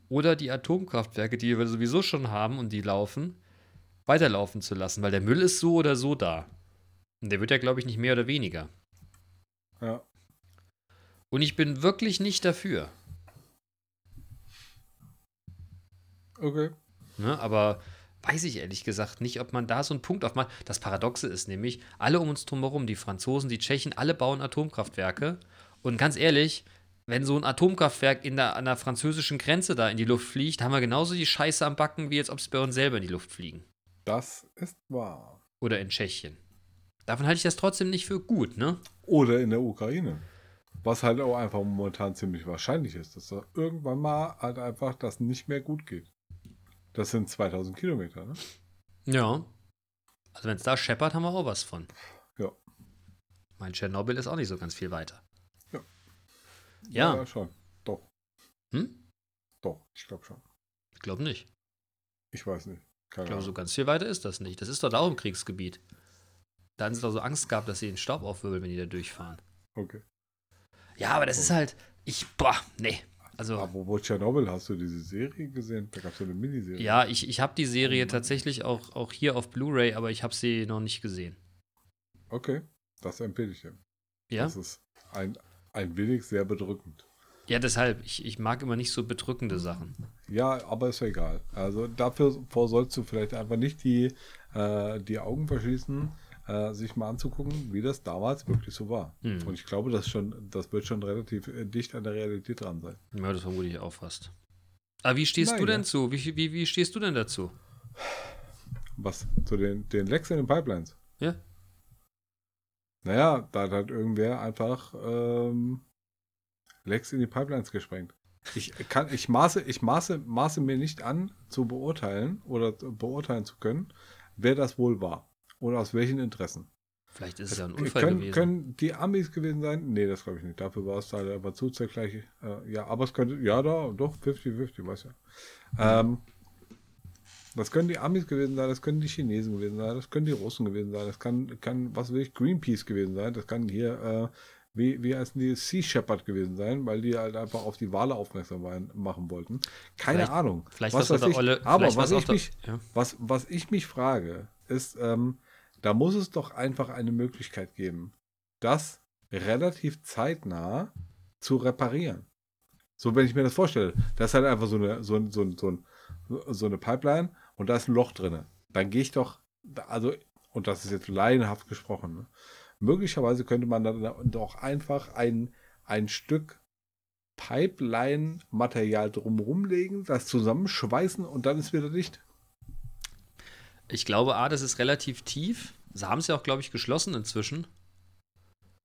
oder die Atomkraftwerke, die wir sowieso schon haben und die laufen, weiterlaufen zu lassen, weil der Müll ist so oder so da. Und der wird ja, glaube ich, nicht mehr oder weniger. Ja. Und ich bin wirklich nicht dafür. Okay. Ne? Aber weiß ich ehrlich gesagt nicht, ob man da so einen Punkt aufmacht. Das Paradoxe ist nämlich, alle um uns drumherum, die Franzosen, die Tschechen, alle bauen Atomkraftwerke. Und ganz ehrlich, wenn so ein Atomkraftwerk in der, an der französischen Grenze da in die Luft fliegt, haben wir genauso die Scheiße am Backen, wie jetzt, ob sie bei uns selber in die Luft fliegen. Das ist wahr. Oder in Tschechien. Davon halte ich das trotzdem nicht für gut, ne? Oder in der Ukraine. Was halt auch einfach momentan ziemlich wahrscheinlich ist, dass da irgendwann mal halt einfach das nicht mehr gut geht. Das sind 2000 Kilometer, ne? Ja. Also wenn es da scheppert, haben wir auch was von. Ja. Mein Tschernobyl ist auch nicht so ganz viel weiter. Ja. Ja. ja schon. Doch, Hm? doch, ich glaube schon. Ich glaube nicht. Ich weiß nicht. Keine Ich glaube, so ganz viel weiter ist das nicht. Das ist dort auch im Kriegsgebiet. Da hatten sie doch so Angst gehabt, dass sie den Staub aufwirbeln, wenn die da durchfahren. Okay. Ja, aber das ist halt. Ich, boah, nee. Also, Aber wo Tschernobyl hast du diese Serie gesehen? Da gab es ja eine Miniserie. ja, ich, ich habe die Serie tatsächlich auch, auch hier auf Blu-ray, aber ich habe sie noch nicht gesehen. Okay, das empfehle ich dir. Ja? Das ist ein, ein wenig sehr bedrückend. Ja, deshalb. Ich, ich mag immer nicht so bedrückende Sachen. Ja, aber ist ja egal. Also dafür sollst du vielleicht einfach nicht die, äh, die Augen verschließen, äh, sich mal anzugucken, wie das damals wirklich so war. Hm. Und ich glaube, das, schon, das wird schon relativ äh, dicht an der Realität dran sein. Ja, das vermute ich auch fast. Aber wie stehst du Naja. denn zu? Wie, wie, wie stehst du denn dazu? Was? Zu den, den Lecks in den Pipelines? Ja? Naja, da hat halt irgendwer einfach ähm, Lecks in die Pipelines gesprengt. Ich kann, ich maße, ich maße, maße mir nicht an, zu beurteilen oder beurteilen zu können, wer das wohl war. Oder aus welchen Interessen. Vielleicht ist es ja ein Unfall können, gewesen. können die Amis gewesen sein? Nee, das glaube ich nicht. Dafür war es halt aber zu gleich. Äh, ja, aber es könnte, ja, da, doch, 50-50, weiß ja. Ähm, das können die Amis gewesen sein, das können die Chinesen gewesen sein, das können die Russen gewesen sein, das kann, kann was will ich, Greenpeace gewesen sein, das kann hier, äh, wie, wie heißen die, Sea Shepherd gewesen sein, weil die halt einfach auf die Wale aufmerksam waren, machen wollten. Keine Vielleicht- Ahnung. vielleicht was was der ich, Olle- aber was was ich, mich, ja. was, was ich mich frage, ist, ähm, da muss es doch einfach eine Möglichkeit geben, das relativ zeitnah zu reparieren. So, wenn ich mir das vorstelle, das ist halt einfach so eine, so, so, so, so eine Pipeline und da ist ein Loch drin. Dann gehe ich doch, also, und das ist jetzt laienhaft gesprochen, ne? möglicherweise könnte man dann doch einfach ein, ein Stück Pipeline-Material drumherum legen, das zusammenschweißen und dann ist wieder dicht. Ich glaube, A, das ist relativ tief. Sie haben es ja auch, glaube ich, geschlossen inzwischen.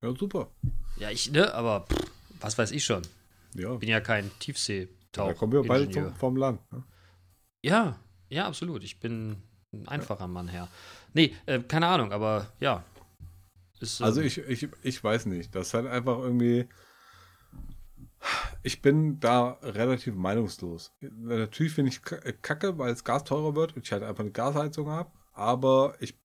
Ja, super. Ja, ich, ne, aber pff, was weiß ich schon. Ja, Bin ja kein Tiefseetauch. da kommen wir beide Ingenieur. vom, Land. Ne? Ja, ja, absolut. Ich bin ein einfacher Mann, Herr. Nee, äh, keine Ahnung, aber ja. Ist, ähm, Also ich, ich, ich weiß nicht. Das ist halt einfach irgendwie. Ich bin da relativ meinungslos. Natürlich finde ich k- kacke, weil das Gas teurer wird und ich halt einfach eine Gasheizung habe. Aber ich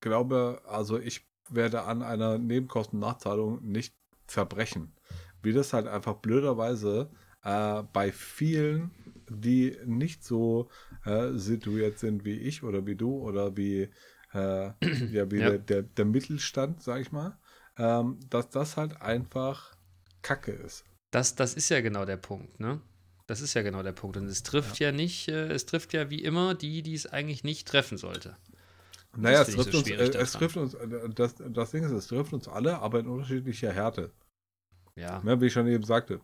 glaube, also ich werde an einer Nebenkostennachzahlung nicht zerbrechen. Wie das halt einfach blöderweise äh, bei vielen, die nicht so äh, situiert sind wie ich oder wie du oder wie, äh, [CLEARS THROAT] ja, wie Ja. Der, der, der Mittelstand, sag ich mal, ähm, dass das halt einfach Kacke ist. Das, das ist ja genau der Punkt, ne? Das ist ja genau der Punkt. Und es trifft ja, nicht, äh, es trifft ja wie immer die, die es eigentlich nicht treffen sollte. Naja, es trifft, so uns, äh, es trifft uns, äh, das, das Ding ist, es trifft uns alle, aber in unterschiedlicher Härte. Ja. Ne, wie ich schon eben sagte.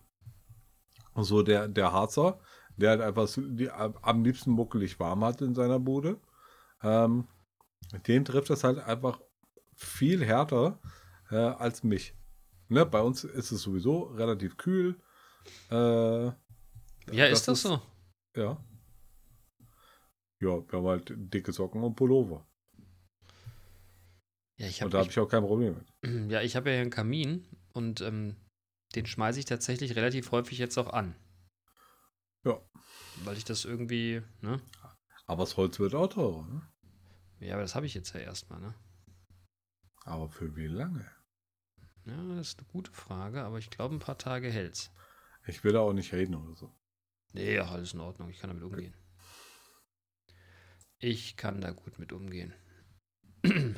So der, der Harzer, der halt einfach die, am liebsten muckelig warm hat in seiner Bude, ähm, den trifft das halt einfach viel härter äh, als mich. Ne, bei uns ist es sowieso relativ kühl. Äh, Ja, das ist das ist- so? ja. Ja, wir haben halt dicke Socken und Pullover. Ja, ich Und habe da habe ich auch kein Problem mit. [CLEARS THROAT] ja, ich hab ja hier einen Kamin und ähm, den schmeiße ich tatsächlich relativ häufig jetzt auch an. Ja. Weil ich das irgendwie, ne? Aber das Holz wird auch teurer. Ne? Ja, aber das habe ich jetzt ja erstmal, ne? Aber für wie lange? Ja, das ist eine gute Frage, aber ich glaube, ein paar Tage hält's. Ich will da auch nicht reden oder so. Nee, ach, alles in Ordnung. Ich kann damit umgehen. Ich kann da gut mit umgehen. [CLEARS THROAT]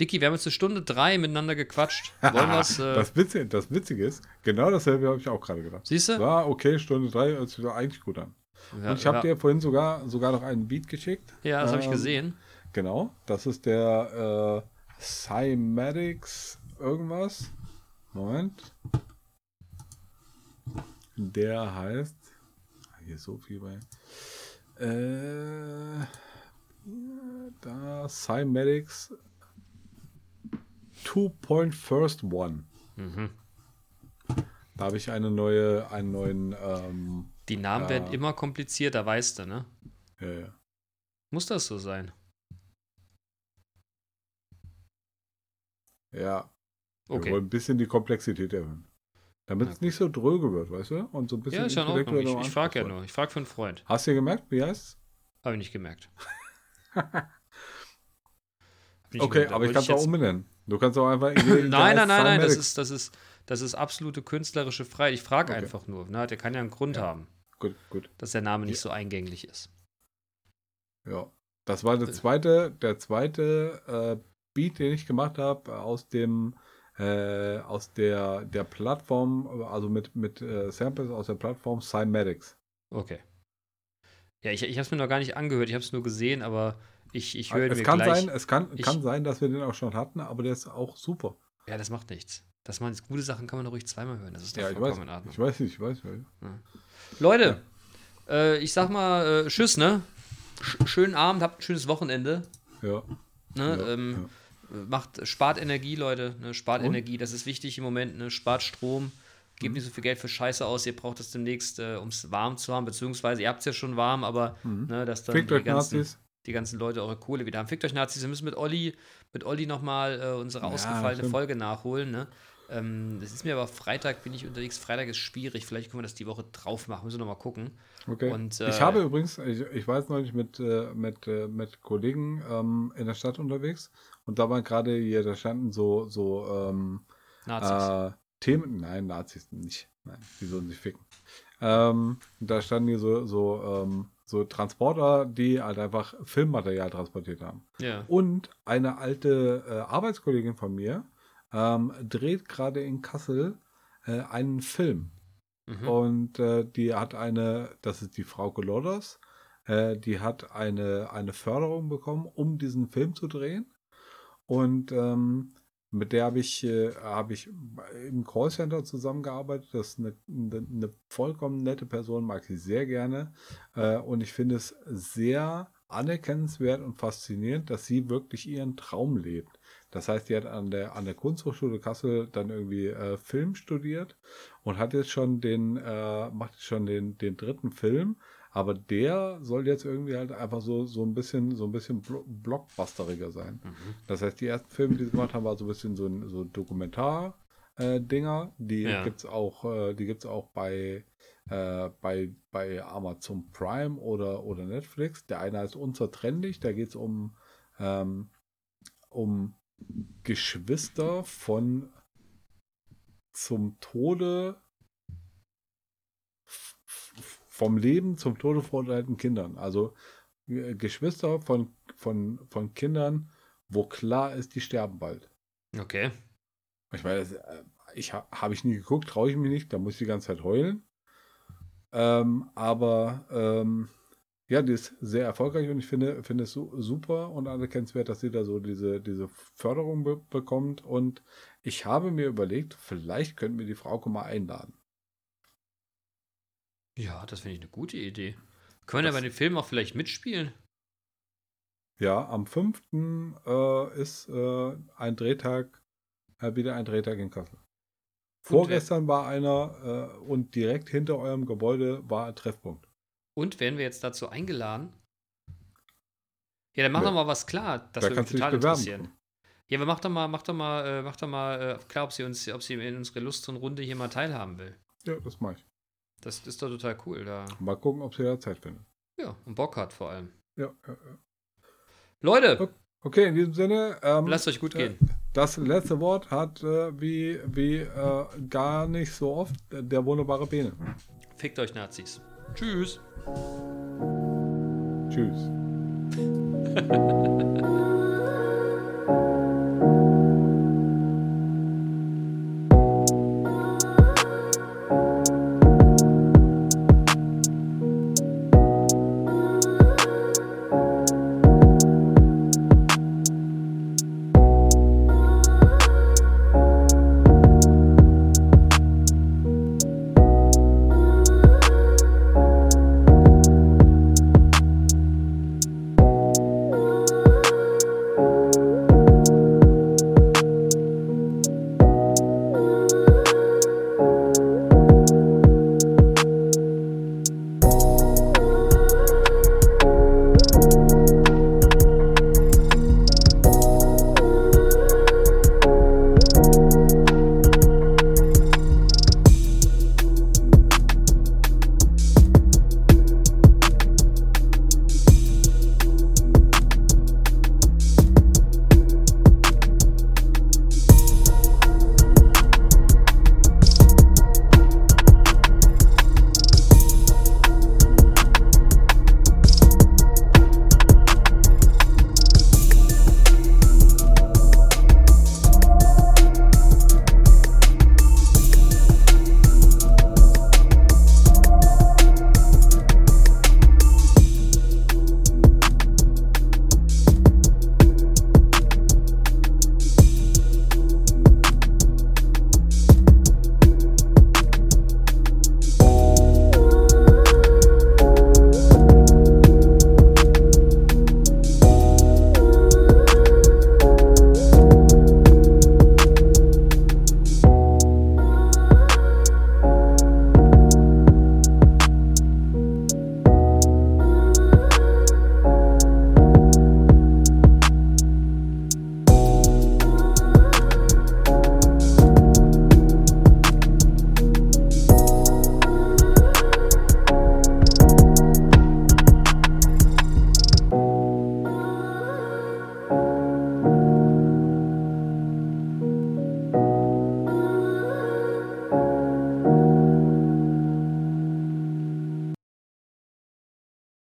Dicky, wir haben jetzt eine Stunde drei miteinander gequatscht. [LAUGHS] Wollen wir's, äh, das, Witzige, das Witzige ist, genau dasselbe habe ich auch gerade gedacht. Siehst du? War okay, Stunde drei, hört sich eigentlich gut an. Ja, Und ich habe ja, dir vorhin sogar, sogar noch einen Beat geschickt. ja, das habe ich ähm, gesehen. Genau, das ist der äh, Cymatics irgendwas. Moment. Der heißt. Ah, Hier ist so viel bei. Äh, da Cymatics 2. First One. Mhm. Da habe ich eine neue, einen neuen. Ähm, Die Namen ja. werden immer komplizierter, weißt du, ne? ja, ja. Muss das so sein? ja, wir Okay. wollen ein bisschen die Komplexität erhöhen. Damit es nicht so dröge wird, weißt du? Und so ein bisschen Ja, ist ja in Ordnung. Ich, ich frage ja nur. Ich frage für einen Freund. Hast du gemerkt, wie heißt Habe ich nicht gemerkt. [LAUGHS] Ich Okay, da aber ich kann es auch umbenennen. Du kannst auch einfach. [LAUGHS] Nein, nein, nein, nein, das ist, das ist, das ist absolute künstlerische Freiheit. Ich frage Okay. einfach nur. Ne? Der kann ja einen Grund haben, Gut, gut. dass der Name nicht so eingänglich ist. Ja. Das war der zweite, der zweite äh, Beat, den ich gemacht habe aus dem äh, aus der, der Plattform, also mit, mit äh, Samples aus der Plattform Cymatics. Okay. Ja, ich, ich habe es mir noch gar nicht angehört, ich habe es nur gesehen, aber ich, ich höre Es mir kann gleich. sein, es kann, ich- kann sein, dass wir den auch schon hatten, aber der ist auch super. Ja, das macht nichts. Das man, gute Sachen kann man doch ruhig zweimal hören. Das ist doch Ja, ich weiß, vollkommen in Ordnung. ich weiß nicht, ich weiß. nicht. Leute, äh, ich sag mal, äh, tschüss, ne? Sch schönen Abend, habt ein schönes Wochenende. Ja. Ne? Ja, ähm, Macht, spart Energie, Leute. Ne? Spart Energie, das ist wichtig im Moment. Ne? Spart Strom. Mhm. Gebt nicht so viel Geld für Scheiße aus. Ihr braucht es demnächst, äh, um es warm zu haben. Beziehungsweise, ihr habt es ja schon warm, aber ne, dass dann Mhm. Fickt die ganzen, Nazis. die ganzen Leute eure Kohle wieder haben. Fickt euch Nazis. Wir müssen mit Olli, mit Olli nochmal äh, unsere Ja, ausgefallene stimmt. Folge nachholen. Ne? Ähm, das ist mir aber Freitag, bin ich unterwegs. Freitag ist schwierig. Vielleicht können wir das die Woche drauf machen. Müssen wir nochmal gucken. Okay. Und, äh, ich habe übrigens, ich, ich war jetzt neulich mit, äh, mit, äh, mit Kollegen ähm, in der Stadt unterwegs und da waren gerade hier, da standen so, so ähm, Nazis. äh, Themen, nein, Nazis nicht, nein, die sollen sich ficken. Ähm, da standen hier so, so, ähm, so Transporter, die halt einfach Filmmaterial transportiert haben. ja. Und eine alte äh, Arbeitskollegin von mir ähm, dreht gerade in Kassel äh, einen Film. Mhm. Und äh, die hat eine, das ist die Frau Lodders, äh, die hat eine, eine Förderung bekommen, um diesen Film zu drehen. Und ähm, mit der habe ich, äh, habe ich im Callcenter zusammengearbeitet. Das ist eine, eine, eine vollkommen nette Person, mag sie sehr gerne. Äh, und ich finde es sehr anerkennenswert und faszinierend, dass sie wirklich ihren Traum lebt. Das heißt, die hat an der, an der Kunsthochschule Kassel dann irgendwie äh, Film studiert und hat jetzt schon den, äh, macht jetzt schon den, den dritten Film, aber der soll jetzt irgendwie halt einfach so, so ein bisschen, so ein bisschen blo- blockbusteriger sein. Das heißt, die ersten Filme, die sie gemacht haben, war so ein bisschen so, ein- so Dokumentar. Äh, Dinger, die Ja. gibt's auch, äh, die gibt's auch bei, äh, bei, bei Amazon Prime oder, oder Netflix. Der eine heißt Unzertrennlich, da geht es um, ähm, um Geschwister von zum Tode vom Leben zum Tode verurteilten Kindern. Also äh, Geschwister von, von, von Kindern, wo klar ist, die sterben bald. Okay. Ich meine, das, äh, ich ha, habe ich nie geguckt, traue ich mich nicht, da muss ich die ganze Zeit heulen. Ähm, aber ähm, ja, die ist sehr erfolgreich und ich finde, finde es su super und anerkennenswert, dass sie da so diese, diese Förderung be bekommt. Und ich habe mir überlegt, vielleicht könnten wir die Frau mal einladen. Ja, das finde ich eine gute Idee. Können wir ja bei dem Film auch vielleicht mitspielen? Ja, am 5. Äh, ist äh, ein Drehtag, äh, wieder ein Drehtag in Kassel. Vorgestern war einer äh, und direkt hinter eurem Gebäude war ein Treffpunkt. Und werden wir jetzt dazu eingeladen? Ja, dann mach Nee. doch mal was klar. Das Da würde mich total interessieren. Ja, aber mach doch mal, mach doch mal, äh, mach doch mal äh, klar, ob sie uns, ob sie in unserer illustren Runde hier mal teilhaben will. Ja, das mache ich. Das ist doch total cool. Da, Mal gucken, ob sie da Zeit findet. ja, und Bock hat vor allem. Ja, ja, ja. Leute, Okay, in diesem Sinne, ähm, lasst euch gut äh, gehen. das letzte Wort hat äh, wie, wie äh, gar nicht so oft äh, der wunderbare Bene. Fickt euch Nazis. Tschüss. Tschüss. [LAUGHS]